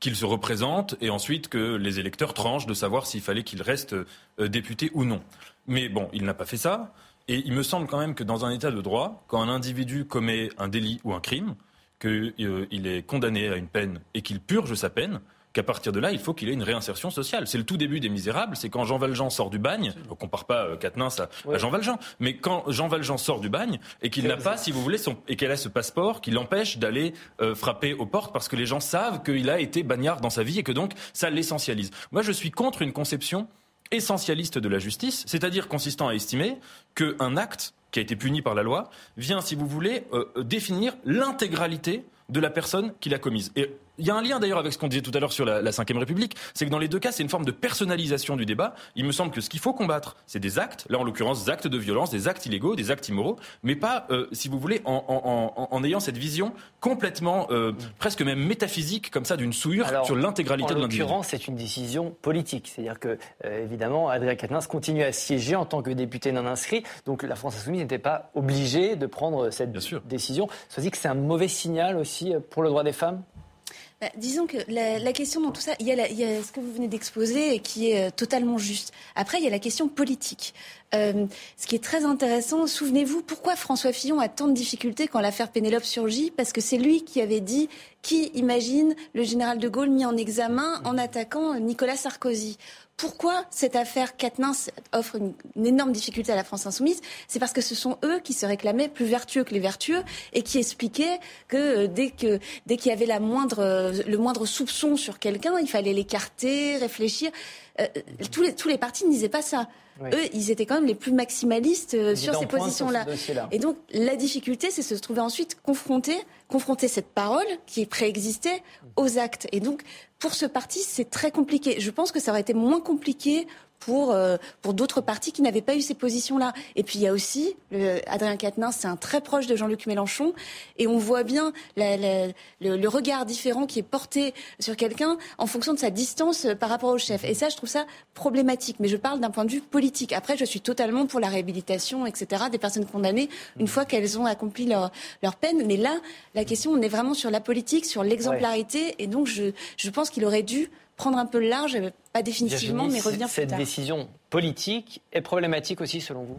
qu'il se représente et ensuite que les électeurs tranchent de savoir s'il fallait qu'il reste député ou non. Mais bon, il n'a pas fait ça. Et il me semble quand même que dans un état de droit, quand un individu commet un délit ou un crime, qu'il est condamné à une peine et qu'il purge sa peine, qu'à partir de là, il faut qu'il ait une réinsertion sociale. C'est le tout début des Misérables, c'est quand Jean Valjean sort du bagne, on compare pas euh, Quatennens à, Jean Valjean, mais quand Jean Valjean sort du bagne et qu'il n'a pas, si vous voulez, son, et qu'elle a ce passeport qui l'empêche d'aller euh, frapper aux portes parce que les gens savent qu'il a été bagnard dans sa vie et que donc ça l'essentialise. Moi, je suis contre une conception essentialiste de la justice, c'est-à-dire consistant à estimer qu'un acte qui a été puni par la loi vient, si vous voulez, euh, définir l'intégralité de la personne qui l'a commise. Il y a un lien d'ailleurs avec ce qu'on disait tout à l'heure sur la, Ve République, c'est que dans les deux cas, c'est une forme de personnalisation du débat. Il me semble que ce qu'il faut combattre, c'est des actes, là en l'occurrence des actes de violence, des actes illégaux, des actes immoraux, mais pas, euh, si vous voulez, en, ayant cette vision complètement, euh, presque même métaphysique, comme ça, d'une souillure sur l'intégralité de l'individu. En l'occurrence, c'est une décision politique. C'est-à-dire que, euh, évidemment, Adrien Quatennens continue à siéger en tant que député non inscrit, donc la France Insoumise n'était pas obligée de prendre cette décision. Veut dire que c'est un mauvais signal aussi pour le droit des femmes? Bah, disons que la, question dans tout ça, il y, a ce que vous venez d'exposer qui est euh, totalement juste. Après, il y a la question politique. Euh, ce qui est très intéressant, souvenez-vous, pourquoi François Fillon a tant de difficultés quand l'affaire Pénélope surgit? Parce que c'est lui qui avait dit qui imagine le général de Gaulle mis en examen en attaquant Nicolas Sarkozy. Pourquoi cette affaire Quatennens offre une, énorme difficulté à la France insoumise? C'est parce que ce sont eux qui se réclamaient plus vertueux que les vertueux et qui expliquaient que euh, dès que dès qu'il y avait la moindre, euh, le moindre soupçon sur quelqu'un, il fallait l'écarter, réfléchir. Euh, tous, les, tous les partis ne disaient pas ça. Eux, ils étaient quand même les plus maximalistes euh, sur ces positions-là. Et donc, la difficulté, c'est de se trouver ensuite confronté, confronter cette parole qui préexistait aux actes. Et donc, pour ce parti, c'est très compliqué. Je pense que ça aurait été moins compliqué pour, euh, pour d'autres partis qui n'avaient pas eu ces positions-là. Et puis il y a aussi, le, Adrien Quatennens, c'est un très proche de Jean-Luc Mélenchon, et on voit bien le, le, regard différent qui est porté sur quelqu'un en fonction de sa distance euh, par rapport au chef. Et ça, je trouve ça problématique. Mais je parle d'un point de vue politique. Après, je suis totalement pour la réhabilitation, etc., des personnes condamnées une fois qu'elles ont accompli leur, leur peine. Mais là, la question, on est vraiment sur la politique, sur l'exemplarité, et donc je, je pense qu'il aurait dû prendre un peu le large, pas définitivement, mais revenir plus tard. Cette décision politique est problématique aussi, selon vous?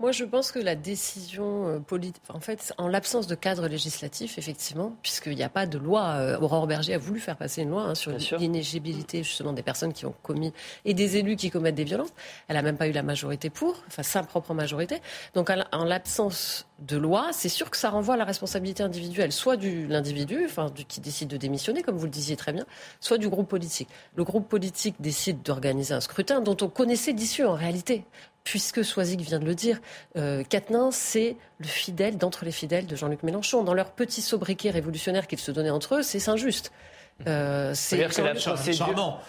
Moi, je pense que la décision euh, politique, en fait, en l'absence de cadre législatif, effectivement, puisqu'il n'y a pas de loi, euh, Aurore Berger a voulu faire passer une loi hein, sur l'inéligibilité justement des personnes qui ont commis et des élus qui commettent des violences. Elle n'a même pas eu la majorité pour, enfin sa propre majorité. Donc, en l'absence de loi, c'est sûr que ça renvoie à la responsabilité individuelle, soit de l'individu, enfin du, qui décide de démissionner, comme vous le disiez très bien, soit du groupe politique. Le groupe politique décide d'organiser un scrutin dont on connaissait l'issue en réalité puisque Soisic vient de le dire, euh, c'est le fidèle d'entre les fidèles de Jean-Luc Mélenchon. Dans leur petit sobriquet révolutionnaire qu'ils se donnaient entre eux, c'est injuste. Euh, c'est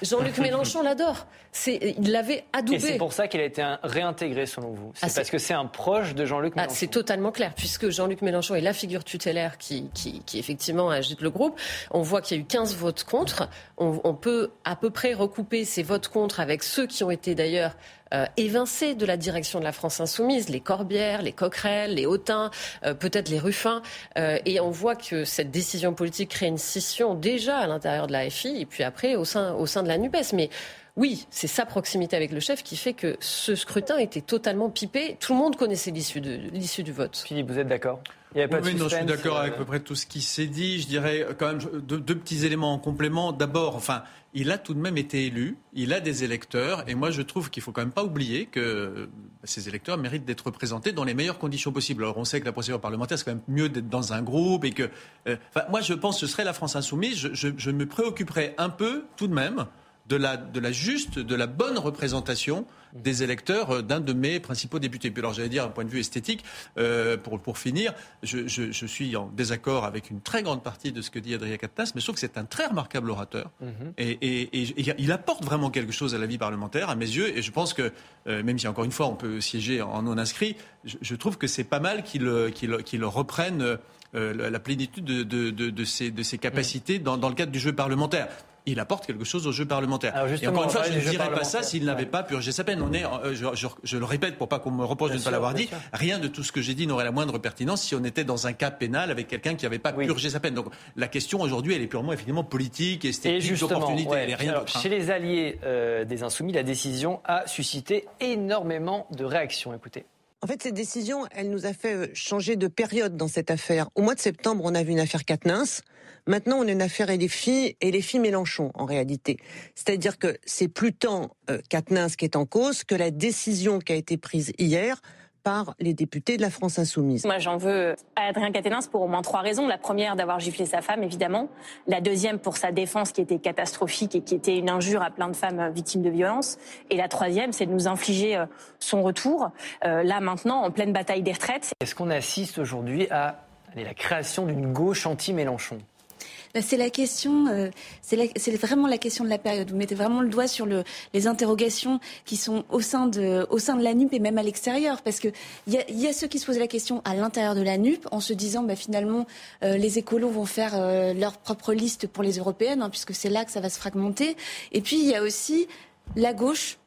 Jean-Luc Mélenchon l'adore. Il l'avait adoubé. Et c'est pour ça qu'il a été réintégré, selon vous. C'est ah, parce que c'est un proche de Jean-Luc ah, Mélenchon. c'est totalement clair, puisque Jean-Luc Mélenchon est la figure tutélaire qui, qui, qui, effectivement agite le groupe. On voit qu'il y a eu 15 votes contre. On, on, peut à peu près recouper ces votes contre avec ceux qui ont été d'ailleurs euh, évincés de la direction de la France insoumise, les Corbières, les Coquerel, les Hautins, euh, peut-être les Ruffins. Euh, et on voit que cette décision politique crée une scission déjà à l'intérieur de la FI et puis après au sein, au sein de la NUPES. Mais oui, c'est sa proximité avec le chef qui fait que ce scrutin était totalement pipé. Tout le monde connaissait l'issue du vote. Philippe, vous êtes d'accord? Il y a pas de oui, non, je suis d'accord avec à peu près tout ce qui s'est dit. Je dirais quand même deux, deux petits éléments en complément. D'abord, enfin, il a tout de même été élu, il a des électeurs, et moi je trouve qu'il faut quand même pas oublier que ces électeurs méritent d'être représentés dans les meilleures conditions possibles. Alors on sait que la procédure parlementaire, c'est quand même mieux d'être dans un groupe, et que... Euh, enfin, moi je pense que ce serait la France insoumise, je, je, je me préoccuperais un peu tout de même de la, de la juste, de la bonne représentation des électeurs euh, d'un de mes principaux députés. Puis alors j'allais dire, d'un point de vue esthétique, euh, pour, pour finir, je, je, je, suis en désaccord avec une très grande partie de ce que dit Adrien Quatennens, mais je trouve que c'est un très remarquable orateur. Mm -hmm. et, et, et, il apporte vraiment quelque chose à la vie parlementaire, à mes yeux, et je pense que, euh, même si encore une fois on peut siéger en non inscrit, je, je trouve que c'est pas mal qu'il qu qu reprenne euh, la plénitude de, de, de, de, ses, de ses capacités dans, dans le cadre du jeu parlementaire il apporte quelque chose au jeu parlementaire. Et encore une fois, je ne dirais pas ça s'il n'avait pas purgé sa peine. On est, euh, je, je, je le répète pour pas qu'on me reproche bien de ne pas l'avoir dit, rien de tout ce que j'ai dit n'aurait la moindre pertinence si on était dans un cas pénal avec quelqu'un qui n'avait pas oui. purgé sa peine. Donc la question aujourd'hui, elle est purement effectivement politique, esthétique, d'opportunité. Ouais. Elle est rien Alors, d'autre. Chez les alliés euh, des Insoumis, la décision a suscité énormément de réactions. Écoutez. En fait, cette décision, elle nous a fait changer de période dans cette affaire. Au mois de septembre, on a vu une affaire Quatennens. Maintenant, on a une affaire et les filles et les filles Mélenchon, en réalité. C'est-à-dire que c'est plus tant euh, Quatennens qui est en cause que la décision qui a été prise hier par les députés de la France insoumise. Moi, j'en veux à Adrien Quatennens pour au moins trois raisons. La première, d'avoir giflé sa femme, évidemment. La deuxième, pour sa défense qui était catastrophique et qui était une injure à plein de femmes victimes de violences. Et la troisième, c'est de nous infliger son retour, euh, là maintenant, en pleine bataille des retraites. Est-ce qu'on assiste aujourd'hui à allez, la création d'une gauche anti-Mélenchon? C'est la question, euh, c'est vraiment la question de la période. Vous mettez vraiment le doigt sur le, les interrogations qui sont au sein de, au sein de la NUP et même à l'extérieur, parce que il y a, ceux qui se posent la question à l'intérieur de la NUP en se disant, bah, finalement, euh, les écolos vont faire euh, leur propre liste pour les européennes, hein, puisque c'est là que ça va se fragmenter. Et puis il y a aussi la gauche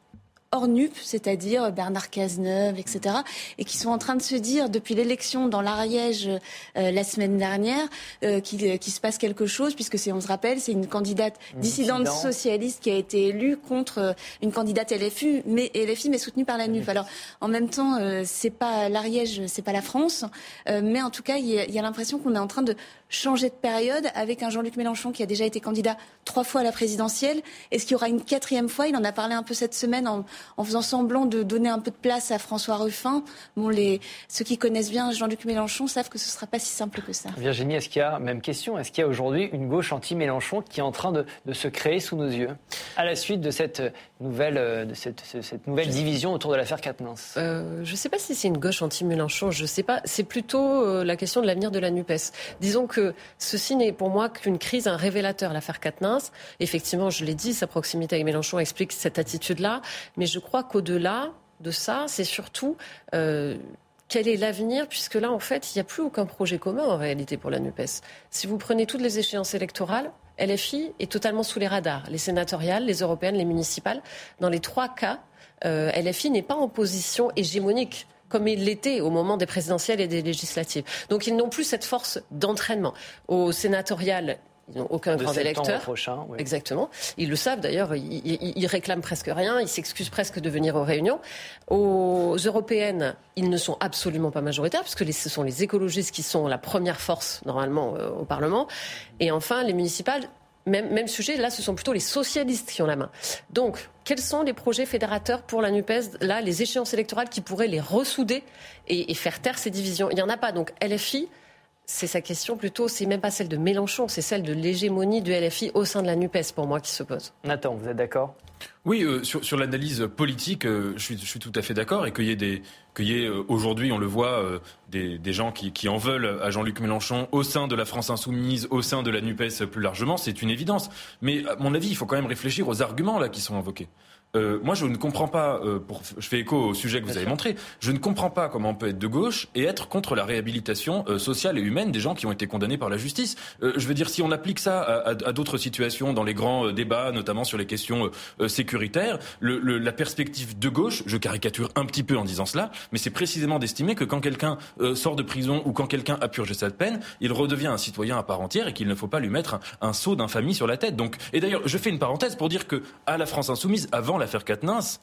hors NUP, c'est-à-dire Bernard Cazeneuve, etc., et qui sont en train de se dire, depuis l'élection dans l'Ariège euh, la semaine dernière, euh, qu'il qu se passe quelque chose, puisque c'est, on se rappelle, c'est une candidate dissidente dissident. socialiste qui a été élue contre euh, une candidate LFU, mais LFI, mais soutenue par la NUP. Alors, en même temps, euh, c'est pas l'Ariège, c'est pas la France, euh, mais en tout cas, il y a, a l'impression qu'on est en train de changer de période avec un Jean-Luc Mélenchon qui a déjà été candidat trois fois à la présidentielle. Est-ce qu'il y aura une quatrième fois? Il en a parlé un peu cette semaine en, en faisant semblant de donner un peu de place à François Ruffin. Bon, les, ceux qui connaissent bien Jean-Luc Mélenchon savent que ce ne sera pas si simple que ça. Virginie, est-ce qu'il y a, même question, est-ce qu'il y a aujourd'hui une gauche anti-Mélenchon qui est en train de, de, se créer sous nos yeux à la suite de cette nouvelle, de cette, cette nouvelle division autour de l'affaire Quatennens euh, Je ne sais pas si c'est une gauche anti-Mélenchon, je ne sais pas. C'est plutôt euh, la question de l'avenir de la NUPES. Disons que ceci n'est pour moi qu'une crise, un révélateur, l'affaire Quatennens. Effectivement, je l'ai dit, sa proximité avec Mélenchon explique cette attitude-là, mais je crois qu'au-delà de ça, c'est surtout euh, quel est l'avenir, puisque là, en fait, il n'y a plus aucun projet commun en réalité pour la NUPES. Si vous prenez toutes les échéances électorales, LFI est totalement sous les radars. Les sénatoriales, les européennes, les municipales. Dans les trois cas, euh, LFI n'est pas en position hégémonique comme il l'était au moment des présidentielles et des législatives. Donc ils n'ont plus cette force d'entraînement. Au sénatorial, ils n'ont aucun de grand électeur. Prochain, oui. Exactement. Ils le savent d'ailleurs. Ils, ils, ils, réclament presque rien. Ils s'excusent presque de venir aux réunions. Aux européennes, ils ne sont absolument pas majoritaires puisque les, ce sont les écologistes qui sont la première force normalement euh, au Parlement. Et enfin, les municipales. Même, sujet, là, ce sont plutôt les socialistes qui ont la main. Donc, quels sont les projets fédérateurs pour la NUPES, là, les échéances électorales qui pourraient les ressouder et, et faire taire ces divisions? Il n'y en a pas. Donc, LFI, c'est sa question plutôt, c'est même pas celle de Mélenchon, c'est celle de l'hégémonie du LFI au sein de la NUPES pour moi qui se pose. Nathan, vous êtes d'accord? Oui, euh, sur, sur l'analyse politique, euh, je, suis, je, suis, tout à fait d'accord et qu'il y ait des qu'il y ait euh, aujourd'hui, on le voit, euh, des, des, gens qui, qui en veulent à Jean-Luc Mélenchon au sein de la France insoumise, au sein de la NUPES plus largement, c'est une évidence. Mais à mon avis, il faut quand même réfléchir aux arguments là qui sont invoqués. Euh, moi, je ne comprends pas, euh, pour, je fais écho au sujet que vous Bien avez sûr. montré, je ne comprends pas comment on peut être de gauche et être contre la réhabilitation euh, sociale et humaine des gens qui ont été condamnés par la justice. je veux dire, si on applique ça à, à, à d'autres situations, dans les grands débats, notamment sur les questions sécuritaires, sécuritaire. la perspective de gauche, je caricature un petit peu en disant cela, mais c'est précisément d'estimer que quand quelqu'un euh, sort de prison ou quand quelqu'un a purgé sa peine, il redevient un citoyen à part entière et qu'il ne faut pas lui mettre un, saut d'infamie sur la tête. Donc, et d'ailleurs, je fais une parenthèse pour dire que à la France insoumise, avant l'affaire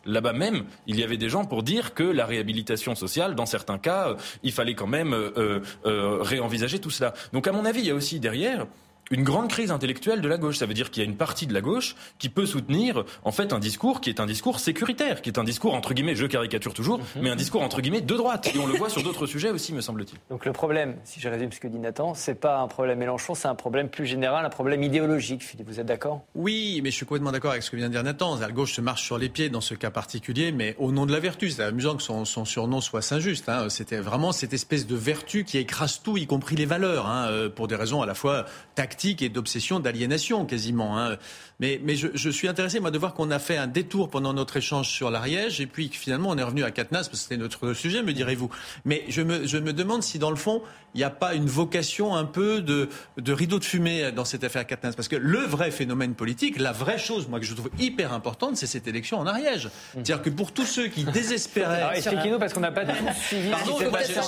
là-bas même, il y avait des gens pour dire que la réhabilitation sociale, dans certains cas, euh, il fallait quand même euh, réenvisager tout cela. Donc, à mon avis, il y a aussi derrière une grande crise intellectuelle de la gauche. Ça veut dire qu'il y a une partie de la gauche qui peut soutenir en fait un discours qui est un discours sécuritaire, qui est un discours entre guillemets, je caricature toujours, mhm. mais un discours entre guillemets de droite. Et on le voit sur d'autres sujets aussi, me semble-t-il. Donc le problème, si je résume ce que dit Nathan, c'est pas un problème Mélenchon, c'est un problème plus général, un problème idéologique. Philippe, vous êtes d'accord? Oui, mais je suis complètement d'accord avec ce que vient de dire Nathan. La gauche se marche sur les pieds dans ce cas particulier, mais au nom de la vertu. C'est amusant que son, surnom soit Saint-Just. Hein. C'était vraiment cette espèce de vertu qui écrase tout, y compris les valeurs, hein, euh, pour des raisons à la fois tactiques et d'obsession d'aliénation quasiment. Hein. Mais, mais je, je, suis intéressé, moi, de voir qu'on a fait un détour pendant notre échange sur l'Ariège et puis finalement on est revenu à Katnas, parce que c'était notre sujet, me direz-vous. Mais je me, je me demande si, dans le fond, il n'y a pas une vocation un peu de, de rideau de fumée dans cette affaire Katnas. Parce que le vrai phénomène politique, la vraie chose, moi, que je trouve hyper importante, c'est cette élection en Ariège. C'est-à-dire que pour tous ceux qui désespéraient. Expliquez-nous, parce qu'on n'a pas suivi Pardon, moi, je, pense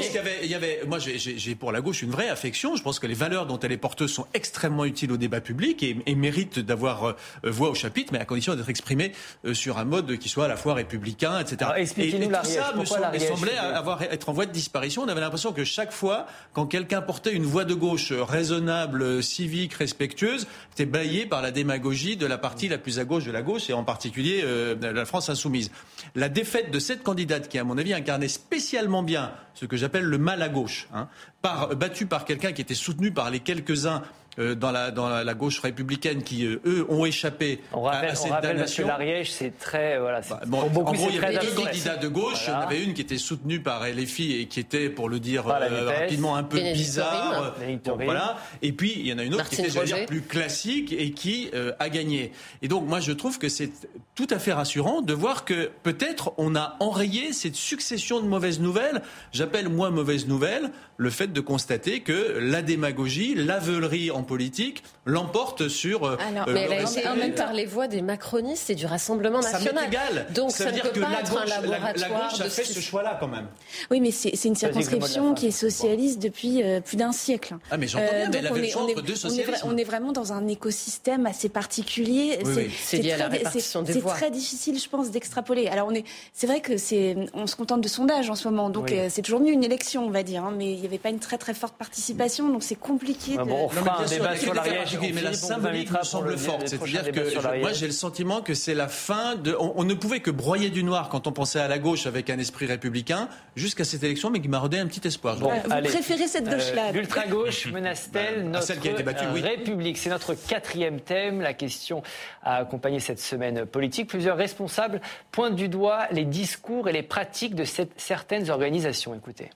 qu'il y avait, il y avait moi, j'ai pour la gauche une vraie affection. Je pense que les valeurs dont elle est porteuse sont extrêmement utiles au débat public et, et méritent d'avoir euh, voix au chapitre, mais à condition d'être exprimé euh, sur un mode qui soit à la fois républicain, etc. et, tout ça me semblait avoir, être en voie de disparition. On avait l'impression que chaque fois, quand quelqu'un portait une voix de gauche raisonnable, civique, respectueuse, était baillé par la démagogie de la partie la plus à gauche de la gauche, et en particulier euh, de la France insoumise. La défaite de cette candidate, qui à mon avis incarnait spécialement bien ce que j'appelle le mal à gauche, hein, par, battue par quelqu'un qui était soutenu par les quelques-uns euh, dans, la, dans la, gauche républicaine qui, euh, eux, ont échappé on rappelle, à, cette on rappelle parce que l'Ariège, c'est très... Voilà, bah, bon, beaucoup, en gros, il y avait deux candidats de gauche. Il y en avait une qui était soutenue par LFI et qui était, pour le dire euh, rapidement, un peu bizarre. voilà. Et puis, il y en a une autre qui était, dire, plus classique et qui a gagné. Et donc, moi, je trouve que c'est tout à fait rassurant de voir que peut-être on a enrayé cette succession de mauvaises nouvelles. J'appelle, moi, mauvaise nouvelle, le fait de constater que la démagogie, l'aveulerie en politique l'emporte sur. Euh, Alors, mais elle a été même par les voix des macronistes et du Rassemblement national. Ça égal. Donc ça, veut dire que la gauche, la, gauche a fait ce choix-là quand même. Oui, mais c'est une circonscription qui est socialiste depuis euh, plus d'un siècle. Ah, mais j'entends bien, euh, mais elle avait le choix entre deux socialistes. On est vraiment dans un écosystème assez particulier. c'est lié à la répartition des voix. C'est très difficile, je pense, d'extrapoler. Alors, on est, c'est vrai que c'est, on se contente de sondages en ce moment, donc c'est toujours mieux une élection, on va dire. Hein, mais il n'y avait pas une très très forte participation, donc c'est compliqué. Ah bon, un débat sur l'Ariège. Mais la symbolique me semble forte. C'est-à-dire que moi j'ai le sentiment que c'est la fin de. On, ne pouvait que broyer du noir quand on pensait à la gauche avec un esprit républicain jusqu'à cette élection, mais qui m'a redonné un petit espoir. Bon, vous préférez cette gauche-là euh, L'ultra gauche menace-t-elle bah, notre qui a été battue, oui. République? C'est notre quatrième thème. La question a accompagné cette semaine politique. Plusieurs responsables pointent du doigt les discours et les pratiques de cette, certaines organisations. Écoutez.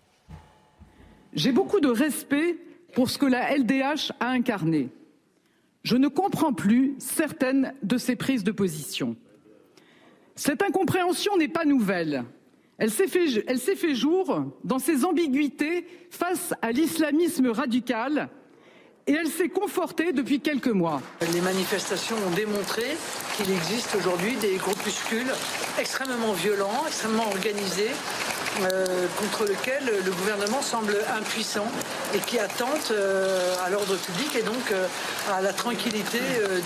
J'ai beaucoup de respect pour ce que la LDH a incarné. Je ne comprends plus certaines de ses prises de position. Cette incompréhension n'est pas nouvelle. Elle s'est fait, jour dans ses ambiguïtés face à l'islamisme radical et elle s'est confortée depuis quelques mois. Les manifestations ont démontré qu'il existe aujourd'hui des groupuscules extrêmement violents, extrêmement organisés, euh, contre lequel le gouvernement semble impuissant et qui attente euh, à l'ordre public et donc euh, à la tranquillité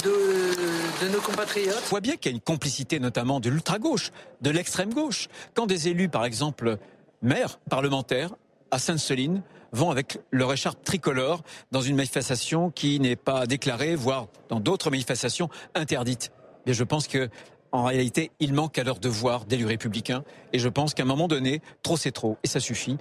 de, de, nos compatriotes. On voit bien qu'il y a une complicité notamment de l'ultra-gauche, de l'extrême-gauche. Quand des élus, par exemple, maires, parlementaires, à Sainte-Soline, vont avec leur écharpe tricolore dans une manifestation qui n'est pas déclarée, voire dans d'autres manifestations interdites. Et je pense que en réalité, il manque à leur devoir d'élus républicains. Et je pense qu'à un moment donné, trop c'est trop. Et ça suffit.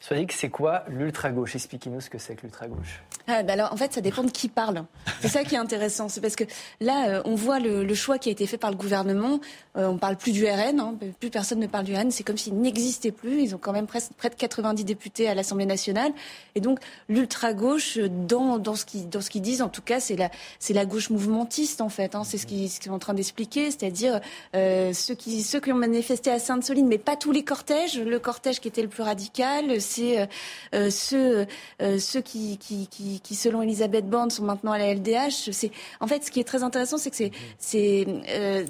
Soyez que c'est quoi l'ultra-gauche? Expliquez-nous ce que c'est que l'ultra-gauche. Ah, bah alors, en fait, ça dépend de qui parle. C'est ça qui est intéressant. C'est parce que là, euh, on voit le, choix qui a été fait par le gouvernement. Euh, on parle plus du RN, hein. plus personne ne parle du RN. C'est comme s'il n'existait plus. Ils ont quand même presque, près de 90 députés à l'Assemblée nationale. Et donc, l'ultra-gauche, dans, dans ce qu'ils disent, en tout cas, c'est la, la gauche mouvementiste, en fait. Hein. C'est ce qu'ils sont en train d'expliquer. C'est-à-dire euh, ceux, qui, ceux qui ont manifesté à Sainte-Soline, mais pas tous les cortèges. Le cortège qui était le plus radical, c'est ceux, ceux qui, qui, qui, qui, selon Elisabeth Borne, sont maintenant à la LDH. C'est en fait ce qui est très intéressant, c'est que c'est, c'est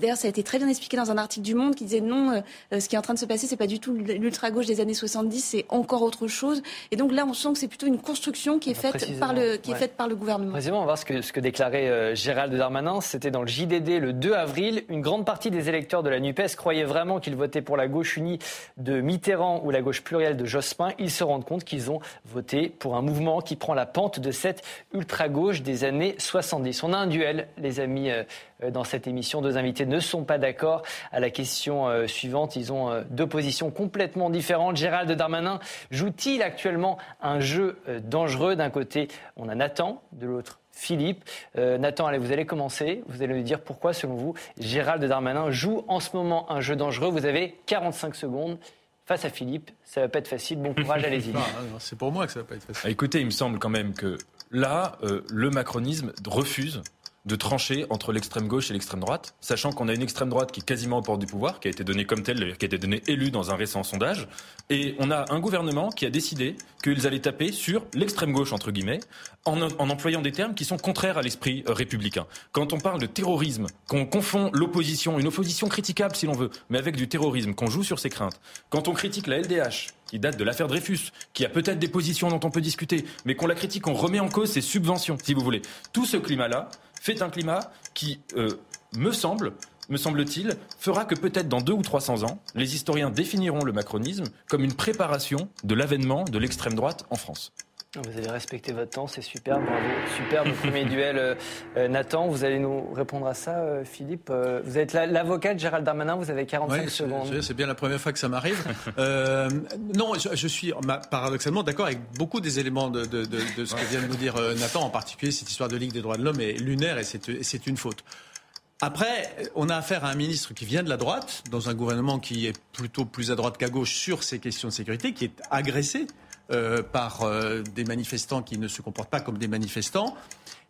d'ailleurs ça a été très bien expliqué dans un article du Monde qui disait non, ce qui est en train de se passer, c'est pas du tout l'ultra gauche des années 70, c'est encore autre chose. Et donc là, on sent que c'est plutôt une construction qui est faite par le qui est faite par le gouvernement. Précisément, on va voir ce que ce que déclarait Gérald Darmanin. C'était dans le JDD le 2 avril. Une grande partie des électeurs de la NUPES croyaient vraiment qu'ils votaient pour la gauche unie de Mitterrand ou la gauche plurielle de Jospin. Ils se rendent compte qu'ils ont voté pour un mouvement qui prend la pente de cette ultra-gauche des années 70. On a un duel, les amis, euh, dans cette émission. Deux invités ne sont pas d'accord à la question euh, suivante. Ils ont euh, deux positions complètement différentes. Gérald Darmanin joue-t-il actuellement un jeu dangereux? D'un côté, on a Nathan, de l'autre, Philippe. Nathan, allez, vous allez commencer. Vous allez nous dire pourquoi, selon vous, Gérald Darmanin joue en ce moment un jeu dangereux? Vous avez 45 secondes face à Philippe. Ça va pas être facile. Bon courage, allez-y. C'est pour moi que ça va pas être facile. Ah, écoutez, il me semble quand même que là, euh, le macronisme refuse de trancher entre l'extrême gauche et l'extrême droite, sachant qu'on a une extrême droite qui est quasiment au port du pouvoir, qui a été donnée comme telle, qui a été donnée élue dans un récent sondage, et on a un gouvernement qui a décidé qu'ils allaient taper sur l'extrême gauche, entre guillemets, en, employant des termes qui sont contraires à l'esprit euh, républicain. Quand on parle de terrorisme, qu'on confond l'opposition, une opposition critiquable si l'on veut, mais avec du terrorisme, qu'on joue sur ses craintes, quand on critique la LDH, qui date de l'affaire Dreyfus, qui a peut-être des positions dont on peut discuter, mais qu'on la critique, on remet en cause ses subventions, si vous voulez. Tout ce climat-là, fait un climat qui, euh, me semble, me semble-t-il, fera que peut-être dans deux ou trois cents ans, les historiens définiront le macronisme comme une préparation de l'avènement de l'extrême droite en France. Vous avez respecté votre temps, c'est super, bravo. Super, votre premier duel. Euh, euh, Nathan, vous allez nous répondre à ça, euh, Philippe. vous êtes l'avocat de Gérald Darmanin, vous avez 45 secondes. C'est bien la première fois que ça m'arrive. non, je, suis paradoxalement d'accord avec beaucoup des éléments de, ce que vient de nous dire Nathan, en particulier cette histoire de Ligue des droits de l'homme est lunaire et c'est une faute. Après, on a affaire à un ministre qui vient de la droite, dans un gouvernement qui est plutôt plus à droite qu'à gauche sur ces questions de sécurité, qui est agressé euh, par euh, des manifestants qui ne se comportent pas comme des manifestants.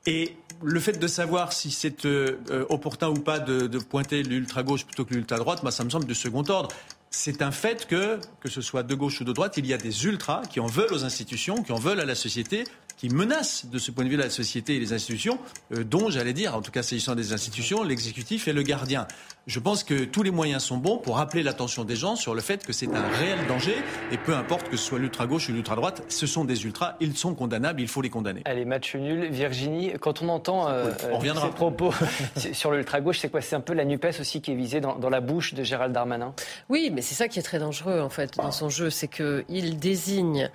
Et le fait de savoir si c'est euh, opportun ou pas de, pointer l'ultra-gauche plutôt que l'ultra-droite, moi, ça me semble de second ordre. C'est un fait que, que ce soit de gauche ou de droite, il y a des ultras qui en veulent aux institutions, qui en veulent à la société, qui menace de ce point de vue la société et les institutions, euh, dont j'allais dire, en tout cas s'agissant des institutions, l'exécutif est le gardien. Je pense que tous les moyens sont bons pour rappeler l'attention des gens sur le fait que c'est un réel danger et peu importe que ce soit l'ultra-gauche ou l'ultra-droite, ce sont des ultras, ils sont condamnables, il faut les condamner. Allez, match nul. Virginie, quand on entend euh, on euh, ces propos sur l'ultra-gauche, c'est quoi? C'est un peu la NUPES aussi qui est visée dans, dans la bouche de Gérald Darmanin? Oui, mais c'est ça qui est très dangereux en fait dans son jeu, c'est qu'il désigne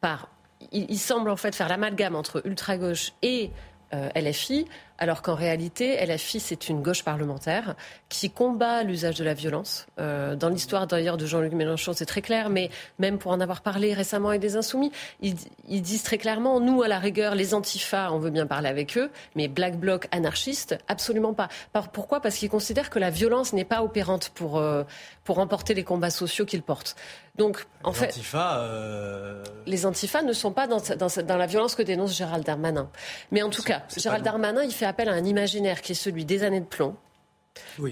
par il, semble en fait faire l'amalgame entre ultra-gauche et euh, LFI, alors qu'en réalité, LFI, c'est une gauche parlementaire qui combat l'usage de la violence. Euh, dans l'histoire d'ailleurs de Jean-Luc Mélenchon, c'est très clair, mais même pour en avoir parlé récemment avec des insoumis, ils, disent très clairement, nous, à la rigueur, les antifas, on veut bien parler avec eux, mais Black Bloc anarchiste, absolument pas. pourquoi? Parce qu'ils considèrent que la violence n'est pas opérante pour, euh, pour remporter les combats sociaux qu'ils portent. Donc, en fait, euh, les antifas ne sont pas dans, dans, la violence que dénonce Gérald Darmanin. Mais en tout cas, Gérald Darmanin, il fait appelle à un imaginaire qui est celui des années de plomb.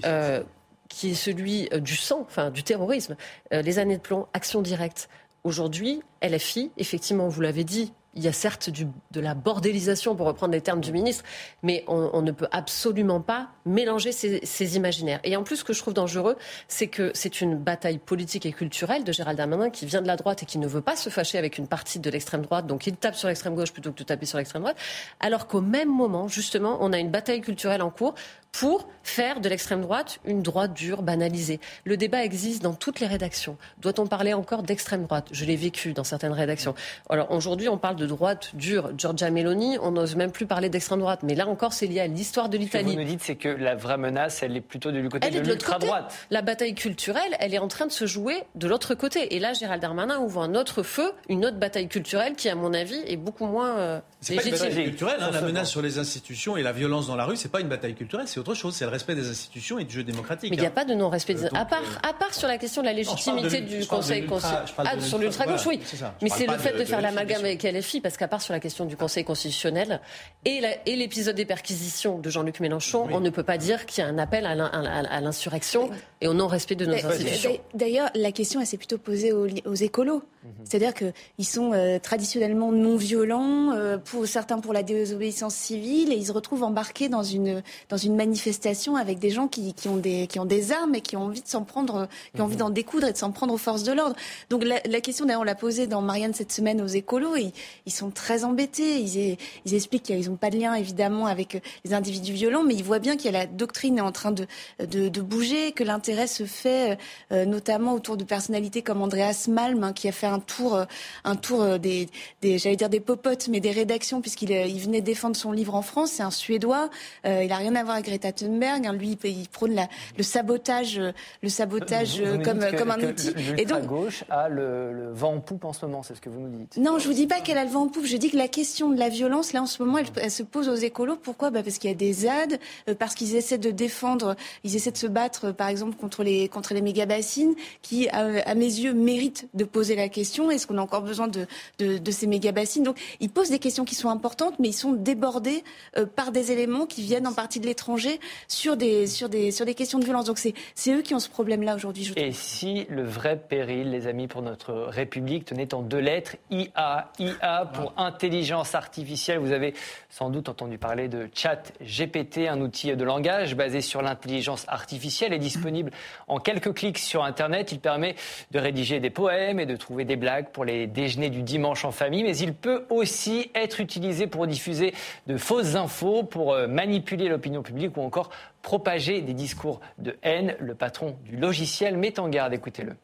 Euh, qui est celui euh, du sang, enfin du terrorisme, euh, les années de plomb, action directe. Aujourd'hui, LFI, effectivement, vous l'avez dit, il y a certes de la bordélisation, pour reprendre les termes du ministre, mais on, ne peut absolument pas mélanger ces, imaginaires. Et en plus, ce que je trouve dangereux, c'est que c'est une bataille politique et culturelle de Gérald Darmanin qui vient de la droite et qui ne veut pas se fâcher avec une partie de l'extrême droite, donc il tape sur l'extrême gauche plutôt que de taper sur l'extrême droite, alors qu'au même moment, justement, on a une bataille culturelle en cours pour faire de l'extrême droite une droite dure, banalisée. Le débat existe dans toutes les rédactions. Doit-on parler encore d'extrême droite? Je l'ai vécu dans certaines rédactions. Alors aujourd'hui, on parle de droite dure. Giorgia Meloni, on n'ose même plus parler d'extrême droite. Mais là encore, c'est lié à l'histoire de l'Italie. Ce que vous nous dites, c'est que la vraie menace, elle est plutôt du côté de l'ultra-droite. La bataille culturelle, elle est en train de se jouer de l'autre côté. Et là, Gérald Darmanin ouvre un autre feu, une autre bataille culturelle qui, à mon avis, est beaucoup moins euh, c'est pas une bataille culturelle. Hein, la menace sur les institutions et la violence dans la rue, c'est pas une bataille culturelle, c'est autre chose. C'est le respect des institutions et du jeu démocratique. Mais il n'y a hein. pas de non-respect des... institutions. à, part, euh, à part sur la question de la légitimité du Conseil constitutionnel. Ah, sur l'ultra-gauche, oui. Mais c'est le fait de, faire l'amalgame avec LFI, parce qu'à part sur la question du Conseil constitutionnel et l'épisode des perquisitions de Jean-Luc Mélenchon, on ne peut pas dire qu'il y a un appel à l'insurrection et au non-respect de nos institutions. D'ailleurs, la question, elle s'est plutôt posée aux, écolos. Mhm. C'est-à-dire qu'ils sont euh, traditionnellement non violents, euh, pour certains pour la désobéissance civile, et ils se retrouvent embarqués dans une, dans une manifestation avec des gens qui, qui, ont des, qui ont des armes et qui ont envie de s'en prendre, qui ont envie mhm. d'en découdre et de s'en prendre aux forces de l'ordre. Donc la, la question, d'ailleurs, on l'a posée dans Marianne cette semaine aux écolos, et ils sont très embêtés. Ils, ils expliquent qu'ils n'ont pas de lien, évidemment, avec les individus violents, mais ils voient bien qu'il y a la doctrine est en train de, de, de bouger, que l'intérêt se fait euh, notamment autour de personnalités comme Andreas Malm, hein, qui a fait un tour, euh, un tour euh, des, des j'allais dire des popotes, mais des rédactions, puisqu'il il venait défendre son livre en France. C'est un Suédois. il n'a rien à voir avec Greta Thunberg. Hein. Lui, il prône la, le sabotage, le sabotage comme, comme un outil. et donc, gauche a le, vent en poupe en ce moment. C'est ce que vous nous dites. Non, je vous dis pas qu'elle a le vent en poupe. Je dis que la question de la violence, là, en ce moment, elle, se pose aux écolos. Pourquoi? Bah Parce qu'il y a des ZAD, parce qu'ils essaient de défendre, ils essaient de se battre, par exemple, contre les, contre les méga-bassines, qui, à, mes yeux, méritent de poser la question est-ce qu'on a encore besoin de, de, ces méga-bassines Donc, ils posent des questions qui sont importantes, mais ils sont débordés euh, par des éléments qui viennent en partie de l'étranger sur des, sur, des, sur des questions de violence. Donc, c'est eux qui ont ce problème-là aujourd'hui. Et si le vrai péril, les amis, pour notre République tenait en deux lettres IA, IA pour intelligence artificielle. Vous avez sans doute entendu parler de Chat GPT, un outil de langage basé sur l'intelligence artificielle et disponible en quelques clics sur Internet. Il permet de rédiger des poèmes et de trouver des blagues pour les déjeuners du dimanche en famille, mais il peut aussi être utilisé pour diffuser de fausses infos, pour euh, manipuler l'opinion publique ou encore propager des discours de haine. Le patron du logiciel met en garde, écoutez-le.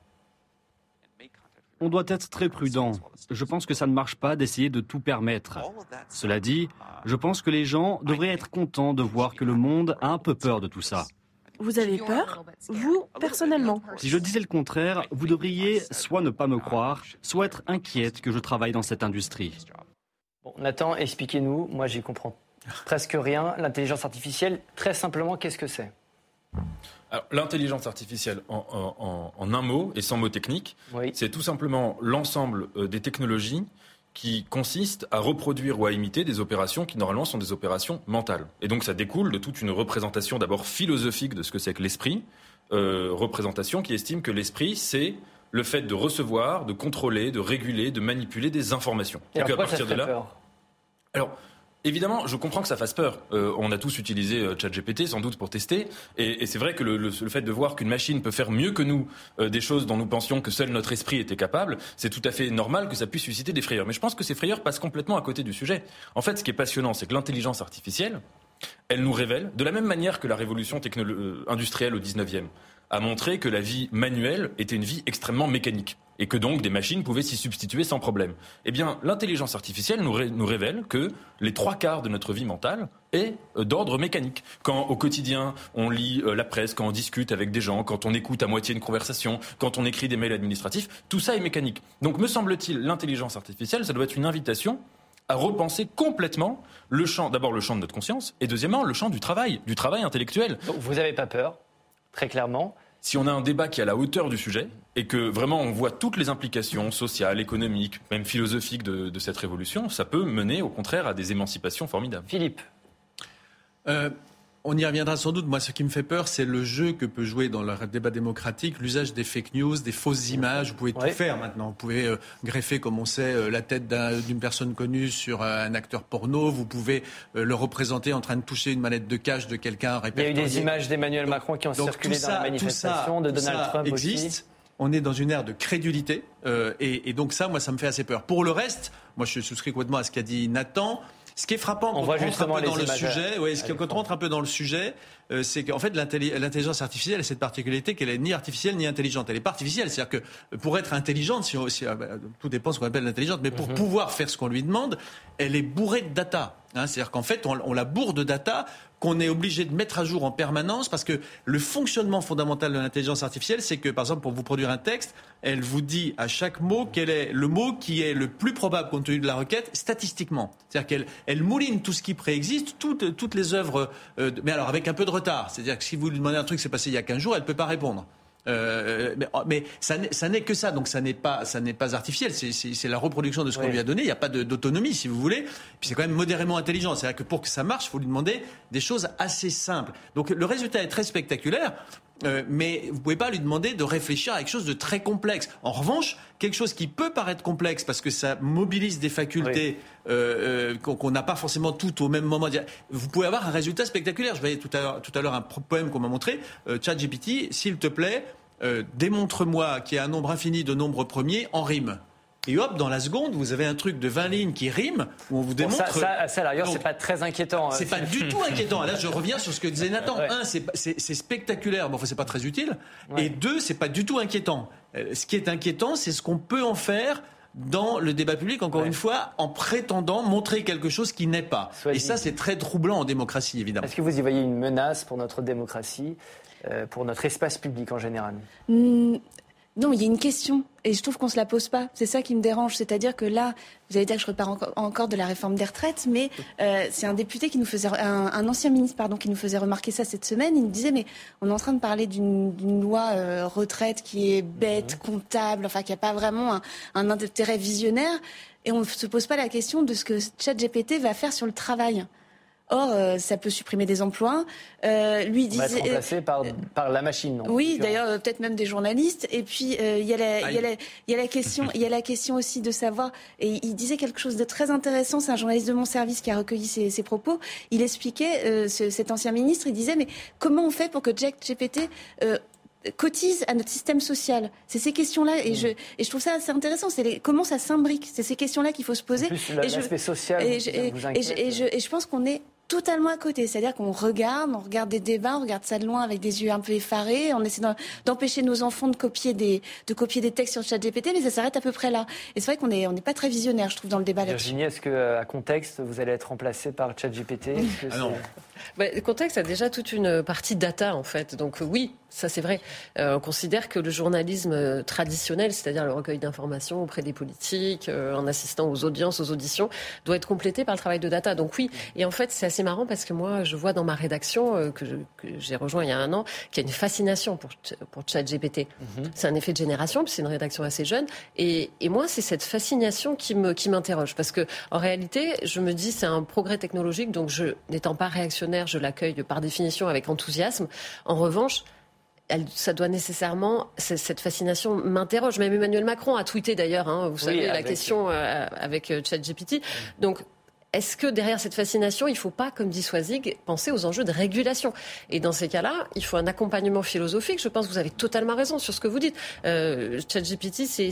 On doit être très prudent. Je pense que ça ne marche pas d'essayer de tout permettre. Cela dit, je pense que les gens devraient être contents de voir que le monde a un peu peur de tout ça. Vous avez peur Vous, personnellement Si je disais le contraire, vous devriez soit ne pas me croire, soit être inquiète que je travaille dans cette industrie. Bon, Nathan, expliquez-nous. Moi, j'y comprends presque rien. L'intelligence artificielle, très simplement, qu'est-ce que c'est? L'intelligence artificielle, en, un mot et sans mot technique, c'est tout simplement l'ensemble euh, des technologies qui consiste à reproduire ou à imiter des opérations qui normalement sont des opérations mentales. Et donc ça découle de toute une représentation d'abord philosophique de ce que c'est que l'esprit, euh, représentation qui estime que l'esprit c'est le fait de recevoir, de contrôler, de réguler, de manipuler des informations. Et, à partir de là, peur? Alors Évidemment, je comprends que ça fasse peur. Euh, on a tous utilisé euh, ChatGPT sans doute pour tester, et, c'est vrai que le, fait de voir qu'une machine peut faire mieux que nous euh, des choses dont nous pensions que seul notre esprit était capable, c'est tout à fait normal que ça puisse susciter des frayeurs. Mais je pense que ces frayeurs passent complètement à côté du sujet. En fait, ce qui est passionnant, c'est que l'intelligence artificielle, elle nous révèle, de la même manière que la révolution industrielle au 19e, a montré que la vie manuelle était une vie extrêmement mécanique et que donc des machines pouvaient s'y substituer sans problème. Eh bien, l'intelligence artificielle nous, révèle que les trois quarts de notre vie mentale est euh, d'ordre mécanique. Quand au quotidien on lit euh, la presse, quand on discute avec des gens, quand on écoute à moitié une conversation, quand on écrit des mails administratifs, tout ça est mécanique. Donc, me semble-t-il, l'intelligence artificielle, ça doit être une invitation à repenser complètement le champ, d'abord le champ de notre conscience, et deuxièmement le champ du travail, du travail intellectuel. Vous n'avez pas peur, très clairement si on a un débat qui est à la hauteur du sujet et que vraiment on voit toutes les implications sociales, économiques, même philosophiques de, cette révolution, ça peut mener au contraire à des émancipations formidables. Philippe euh, on y reviendra sans doute. Moi, ce qui me fait peur, c'est le jeu que peut jouer dans le débat démocratique, l'usage des fake news, des fausses images. Vous pouvez tout faire maintenant. Vous pouvez euh, greffer, comme on sait, euh, la tête d'une personne connue sur euh, un acteur porno. Vous pouvez le représenter en train de toucher une manette de cash de quelqu'un. Il y a eu des images d'Emmanuel Macron qui ont circulé dans la manifestation, de Donald Trump existe. Aussi. On est dans une ère de crédulité. Et, et donc ça, moi, ça me fait assez peur. Pour le reste, moi, je souscris complètement à ce qu'a dit Nathan. Ce qui est frappant, on, voit justement dans le sujet, ouais, ce qui, quand on rentre un peu dans le sujet, euh, c'est qu'en fait l'intelligence artificielle a cette particularité qu'elle est ni artificielle ni intelligente. Elle est pas artificielle, c'est-à-dire que pour être intelligente, si, ah, bah, tout dépend de ce qu'on appelle l'intelligence, mais pour mhm. pouvoir faire ce qu'on lui demande, elle est bourrée de data. Hein. c'est-à-dire qu'en fait, on, on, la bourre de data qu'on est obligé de mettre à jour en permanence parce que le fonctionnement fondamental de l'intelligence artificielle, c'est que, par exemple, pour vous produire un texte, elle vous dit à chaque mot quel est le mot qui est le plus probable compte tenu de la requête statistiquement. C'est-à-dire qu'elle elle mouline tout ce qui préexiste, toutes, toutes les œuvres, euh, mais alors avec un peu de retard. C'est-à-dire que si vous lui demandez un truc qui s'est passé il y a 15 jours, elle ne peut pas répondre. Euh, mais, oh, mais, ça, n'est que ça, donc ça n'est pas, ça n'est pas artificiel. C'est la reproduction de ce qu'on lui a donné. Il n'y a pas d'autonomie, si vous voulez. Puis c'est quand même modérément intelligent. C'est-à-dire que pour que ça marche, il faut lui demander des choses assez simples. Donc le résultat est très spectaculaire. Euh, mais vous pouvez pas lui demander de réfléchir à quelque chose de très complexe. En revanche, quelque chose qui peut paraître complexe parce que ça mobilise des facultés euh, euh, qu'on n'a pas forcément toutes au même moment. Vous pouvez avoir un résultat spectaculaire. Je voyais tout à l'heure un poème qu'on m'a montré. ChatGPT, s'il te plaît, démontre-moi qu'il y a un nombre infini de nombres premiers en rime. Et hop, dans la seconde, vous avez un truc de 20 lignes qui rime, où on vous démontre... ça, ça, ça, d'ailleurs, c'est pas très inquiétant. C'est pas du tout inquiétant. Là, je reviens sur ce que disait Nathan. Un, c'est spectaculaire, bon, enfin, c'est pas très utile. Et deux, c'est pas du tout inquiétant. Euh, ce qui est inquiétant, c'est ce qu'on peut en faire dans le débat public, encore une fois, en prétendant montrer quelque chose qui n'est pas. Et ça, c'est très troublant en démocratie, évidemment. Est-ce que vous y voyez une menace pour notre démocratie, euh, pour notre espace public en général? Non, il y a une question et je trouve qu'on se la pose pas. C'est ça qui me dérange. C'est-à-dire que là, vous allez dire que je repars encore de la réforme des retraites, mais euh, c'est un député qui nous faisait, un, ancien ministre pardon, qui nous faisait remarquer ça cette semaine. Il nous disait mais on est en train de parler d'une loi euh, retraite qui est bête, mmh. comptable, enfin qui n'a pas vraiment un, un intérêt visionnaire, et on ne se pose pas la question de ce que ChatGPT va faire sur le travail. Or, euh, ça peut supprimer des emplois. Euh, lui disait, être remplacé par, par la machine. oui, d'ailleurs, euh, peut-être même des journalistes. Et puis, il y, a la question, il y a la question aussi de savoir. Et il disait quelque chose de très intéressant. C'est un journaliste de mon service qui a recueilli ses, propos. Il expliquait, cet ancien ministre, il disait, mais comment on fait pour que Jack GPT cotise à notre système social? C'est ces questions-là, et, je, et je trouve ça assez intéressant. C'est comment ça s'imbrique? C'est ces questions-là qu'il faut se poser. L'aspect social, et je, et, je, et je pense qu'on est totalement à côté. C'est-à-dire qu'on regarde, on regarde des débats, on regarde ça de loin avec des yeux un peu effarés, on essaie d'empêcher nos enfants de copier des, de copier des textes sur ChatGPT, mais ça s'arrête à peu près là. Et c'est vrai qu'on n'est on n'est pas très visionnaire, je trouve, dans le débat là-dessus. Virginie, est-ce qu'à contexte, vous allez être remplacé par ChatGPT? Ah non. Bah, le contexte a déjà toute une partie data, en fait. Donc oui, ça c'est vrai. Euh, on considère que le journalisme traditionnel, c'est-à-dire le recueil d'informations auprès des politiques, euh, en assistant aux audiences, aux auditions, doit être complété par le travail de data. Donc oui, et en fait c'est assez marrant parce que moi je vois dans ma rédaction euh, que, j'ai rejoint il y a un an qu'il y a une fascination pour, pour ChatGPT. Mhm. C'est un effet de génération, puis c'est une rédaction assez jeune. Et, et moi c'est cette fascination qui me qui m'interroge parce que en réalité je me dis c'est un progrès technologique donc je n'étant pas réactionnaire je l'accueille par définition avec enthousiasme. En revanche ça doit nécessairement, cette fascination m'interroge. Même Emmanuel Macron a tweeté d'ailleurs, hein, vous savez, la question euh, avec euh, ChatGPT. Donc, est-ce que derrière cette fascination, il ne faut pas, comme dit Swazig, penser aux enjeux de régulation? Et dans ces cas-là, il faut un accompagnement philosophique. Je pense que vous avez totalement raison sur ce que vous dites. Euh, ChatGPT, c'est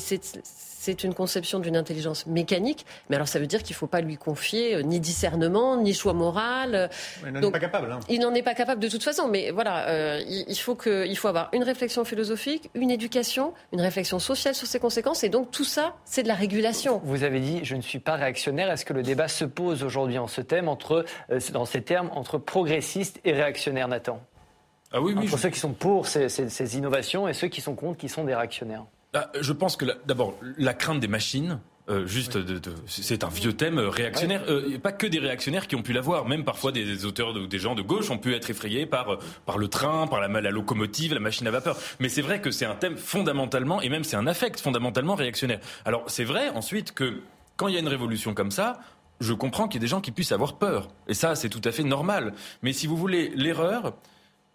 c'est une conception d'une intelligence mécanique, mais alors ça veut dire qu'il ne faut pas lui confier euh, ni discernement, ni choix moral. il n'en est pas capable. Hein. Il n'en est pas capable de toute façon, mais voilà, euh, il, faut que, il faut avoir une réflexion philosophique, une éducation, une réflexion sociale sur ses conséquences, et donc tout ça, c'est de la régulation. Vous avez dit, je ne suis pas réactionnaire. Est-ce que le débat se pose aujourd'hui en ce thème, entre, euh, dans ces termes, entre progressistes et réactionnaires, Nathan? Ah oui, oui, Entre ceux qui sont pour ces, ces innovations et ceux qui sont contre, qui sont des réactionnaires. Ah, je pense que d'abord, la crainte des machines, euh, juste, de, c'est un vieux thème euh, réactionnaire. Euh, pas que des réactionnaires qui ont pu l'avoir, même parfois des, auteurs, ou des gens de gauche ont pu être effrayés par par le train, par la, la locomotive, la machine à vapeur. Mais c'est vrai que c'est un thème fondamentalement, et même c'est un affect fondamentalement réactionnaire. Alors c'est vrai ensuite que quand il y a une révolution comme ça, je comprends qu'il y ait des gens qui puissent avoir peur. Et ça, c'est tout à fait normal. Mais si vous voulez, l'erreur,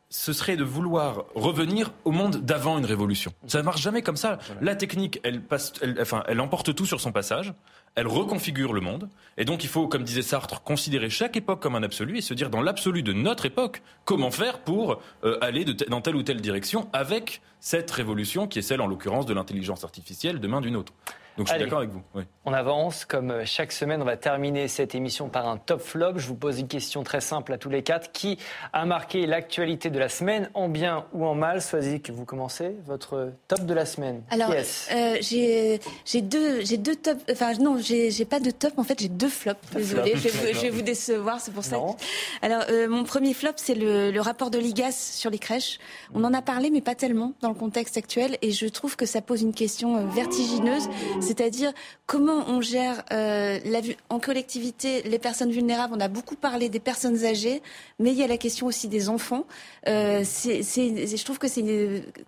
ce serait de vouloir revenir au monde d'avant une révolution. Ça ne marche jamais comme ça. La technique, elle, passe, enfin, elle emporte tout sur son passage, elle reconfigure le monde, et donc il faut, comme disait Sartre, considérer chaque époque comme un absolu et se dire dans l'absolu de notre époque, comment faire pour euh, aller dans telle ou telle direction avec cette révolution qui est celle, en l'occurrence, de l'intelligence artificielle demain d'une autre. Donc je suis d'accord avec vous. On avance. Comme euh, chaque semaine, on va terminer cette émission par un top flop. Je vous pose une question très simple à tous les quatre. Qui a marqué l'actualité de la semaine, en bien ou en mal? Sois-y que vous commencez. Votre top de la semaine. Alors, euh, j'ai deux, j'ai deux tops. Enfin, non, j'ai pas de top. En fait, j'ai deux flops. Désolée, je, vais vous décevoir. C'est pour ça. Alors, euh, mon premier flop, c'est le, le, rapport de l'IGAS sur les crèches. On en a parlé, mais pas tellement dans le contexte actuel. Et je trouve que ça pose une question vertigineuse C'est-à-dire comment on gère euh, la, en collectivité les personnes vulnérables. On a beaucoup parlé des personnes âgées, mais il y a la question aussi des enfants. Euh, c'est, je trouve que c'est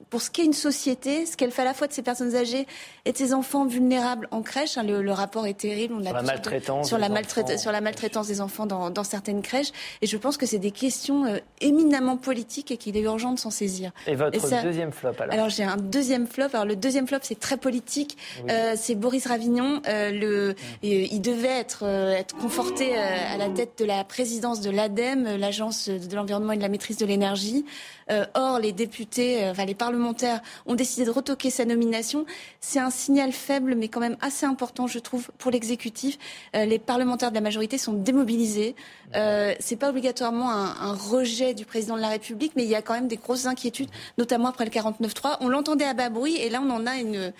pour ce qu'est une société, ce qu'elle fait à la fois de ces personnes âgées et de ces enfants vulnérables en crèche. Hein, le, rapport est terrible. On sur, la maltraitance sur, la maltraitance, sur la maltraitance des enfants dans, dans, certaines crèches. Et je pense que c'est des questions euh, éminemment politiques et qu'il est urgent de s'en saisir. Et votre deuxième flop alors? Alors j'ai un deuxième flop. Alors le deuxième flop, c'est très politique. Euh, c'est Boris Ravignon. Euh, le, il devait être, être conforté à la tête de la présidence de l'ADEME, l'agence de l'environnement et de la maîtrise de l'énergie. or, les députés, enfin les parlementaires ont décidé de retoquer sa nomination. C'est un signal faible, mais quand même assez important, je trouve, pour l'exécutif. les parlementaires de la majorité sont démobilisés. Euh, c'est pas obligatoirement un, un, rejet du président de la République, mais il y a quand même des grosses inquiétudes, notamment après le 49-3. On l'entendait à bas bruit, et là, on en a une,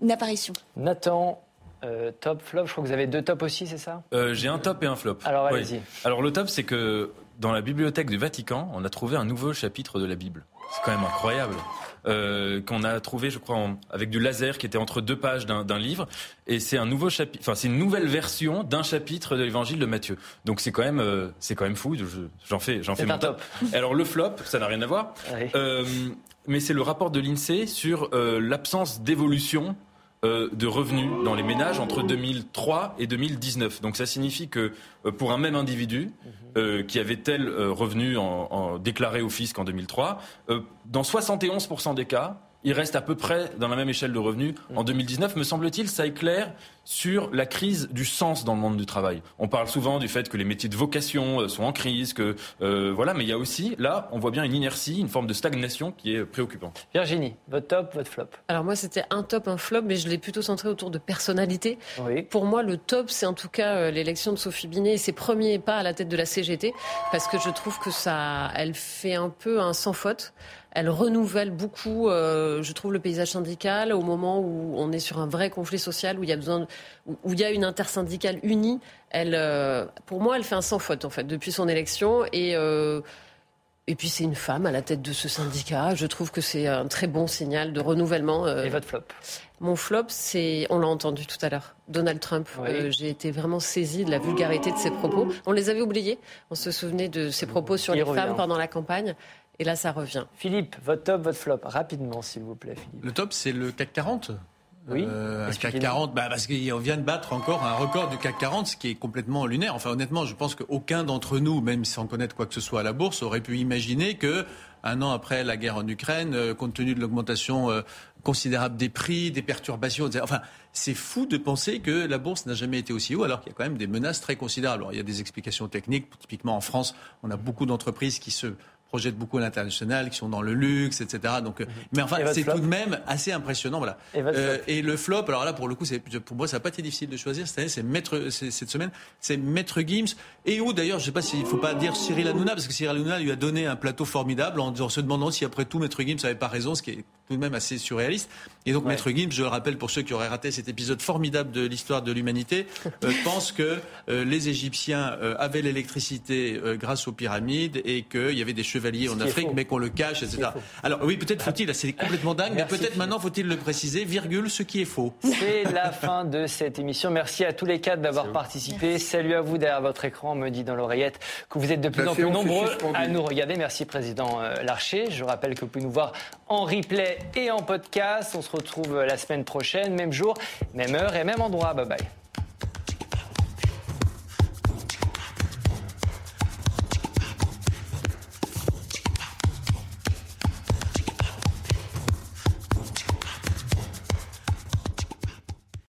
une apparition. Nathan, euh, top, flop, je crois que vous avez deux tops aussi, c'est ça? Euh, J'ai un top et un flop. Alors allez-y. Alors le top, c'est que dans la bibliothèque du Vatican, on a trouvé un nouveau chapitre de la Bible. C'est quand même incroyable. Euh, qu'on a trouvé, je crois, avec du laser qui était entre deux pages d'un livre. Et c'est un nouveau chapitre, enfin c'est une nouvelle version d'un chapitre de l'Évangile de Matthieu. Donc c'est quand même, euh, c'est quand même fou. J'en fais, j'en fais mon top. Alors le flop, ça n'a rien à voir. Euh, mais c'est le rapport de l'INSEE sur l'absence d'évolution de revenus dans les ménages entre 2003 et 2019. Donc ça signifie que pour un même individu. Euh, qui avait tel euh, revenu en, déclaré au fisc en 2003, euh, dans 71% des cas, il reste à peu près dans la même échelle de revenus en 2019. Me semble-t-il, ça éclaire sur la crise du sens dans le monde du travail. On parle souvent du fait que les métiers de vocation euh, sont en crise, que euh, voilà, mais il y a aussi là, on voit bien une inertie, une forme de stagnation qui est préoccupante. Virginie, votre top, votre flop. Alors moi, c'était un top, un flop, mais je l'ai plutôt centré autour de personnalité. Pour moi, le top, c'est en tout cas euh, l'élection de Sophie Binet et ses premiers pas à la tête de la CGT, parce que je trouve que ça, elle fait un peu un sans faute elle renouvelle beaucoup, euh, je trouve, le paysage syndical au moment où on est sur un vrai conflit social, où il y a besoin, où il y a une intersyndicale unie. Elle, euh, pour moi, elle fait un sans faute en fait depuis son élection et. Euh, et puis c'est une femme à la tête de ce syndicat. Je trouve que c'est un très bon signal de renouvellement. Et votre flop? Mon flop, c'est, on l'a entendu tout à l'heure, Donald Trump. j'ai été vraiment saisie de la vulgarité de ses propos. On les avait oubliés. On se souvenait de ses propos sur les femmes pendant la campagne. Et là, ça revient. Philippe, votre top, votre flop, rapidement, s'il vous plaît. Philippe. Le top, c'est le CAC 40 oui. Euh, CAC 40, bah parce qu'on vient de battre encore un record du CAC 40, ce qui est complètement lunaire. Enfin, honnêtement, je pense qu'aucun d'entre nous, même sans connaître quoi que ce soit à la bourse, aurait pu imaginer que un an après la guerre en Ukraine, euh, compte tenu de l'augmentation euh, considérable des prix, des perturbations, etc. Enfin, c'est fou de penser que la bourse n'a jamais été aussi haut, alors qu'il y a quand même des menaces très considérables. Alors, il y a des explications techniques. Typiquement, en France, on a beaucoup d'entreprises qui se projettent beaucoup à l'international, qui sont dans le luxe, etc. Donc, euh, mhm. mais enfin, c'est tout de même assez impressionnant, voilà. Et, euh, et, le flop, alors là, pour le coup, c'est pour moi, ça n'a pas été difficile de choisir. Cette année, c'est Maître, cette semaine, c'est Maître Gims. Et où d'ailleurs, je sais pas s'il faut pas dire Cyril Hanouna, parce que Cyril Hanouna lui a donné un plateau formidable en, se demandant si après tout Maître Gims n'avait pas raison, ce qui est tout de même assez surréaliste. Et donc Maître Gims, je le rappelle pour ceux qui auraient raté cet épisode formidable de l'histoire de l'humanité, euh, pense que les Égyptiens avaient l'électricité grâce aux pyramides et qu'il y avait des chevaliers en Afrique mais qu'on le cache, etc. Alors oui, peut-être faut-il, c'est complètement dingue, mais peut-être maintenant faut-il le préciser, virgule, ce qui est faux. C'est la fin de cette émission. Merci à tous les quatre d'avoir participé. Salut à vous derrière votre écran. On me dit dans l'oreillette que vous êtes de plus en plus nombreux à nous regarder. Merci, Président euh, Larcher. Je rappelle que vous pouvez nous voir en et en podcast. On se retrouve la semaine prochaine, même jour, même heure et même endroit. Bye bye.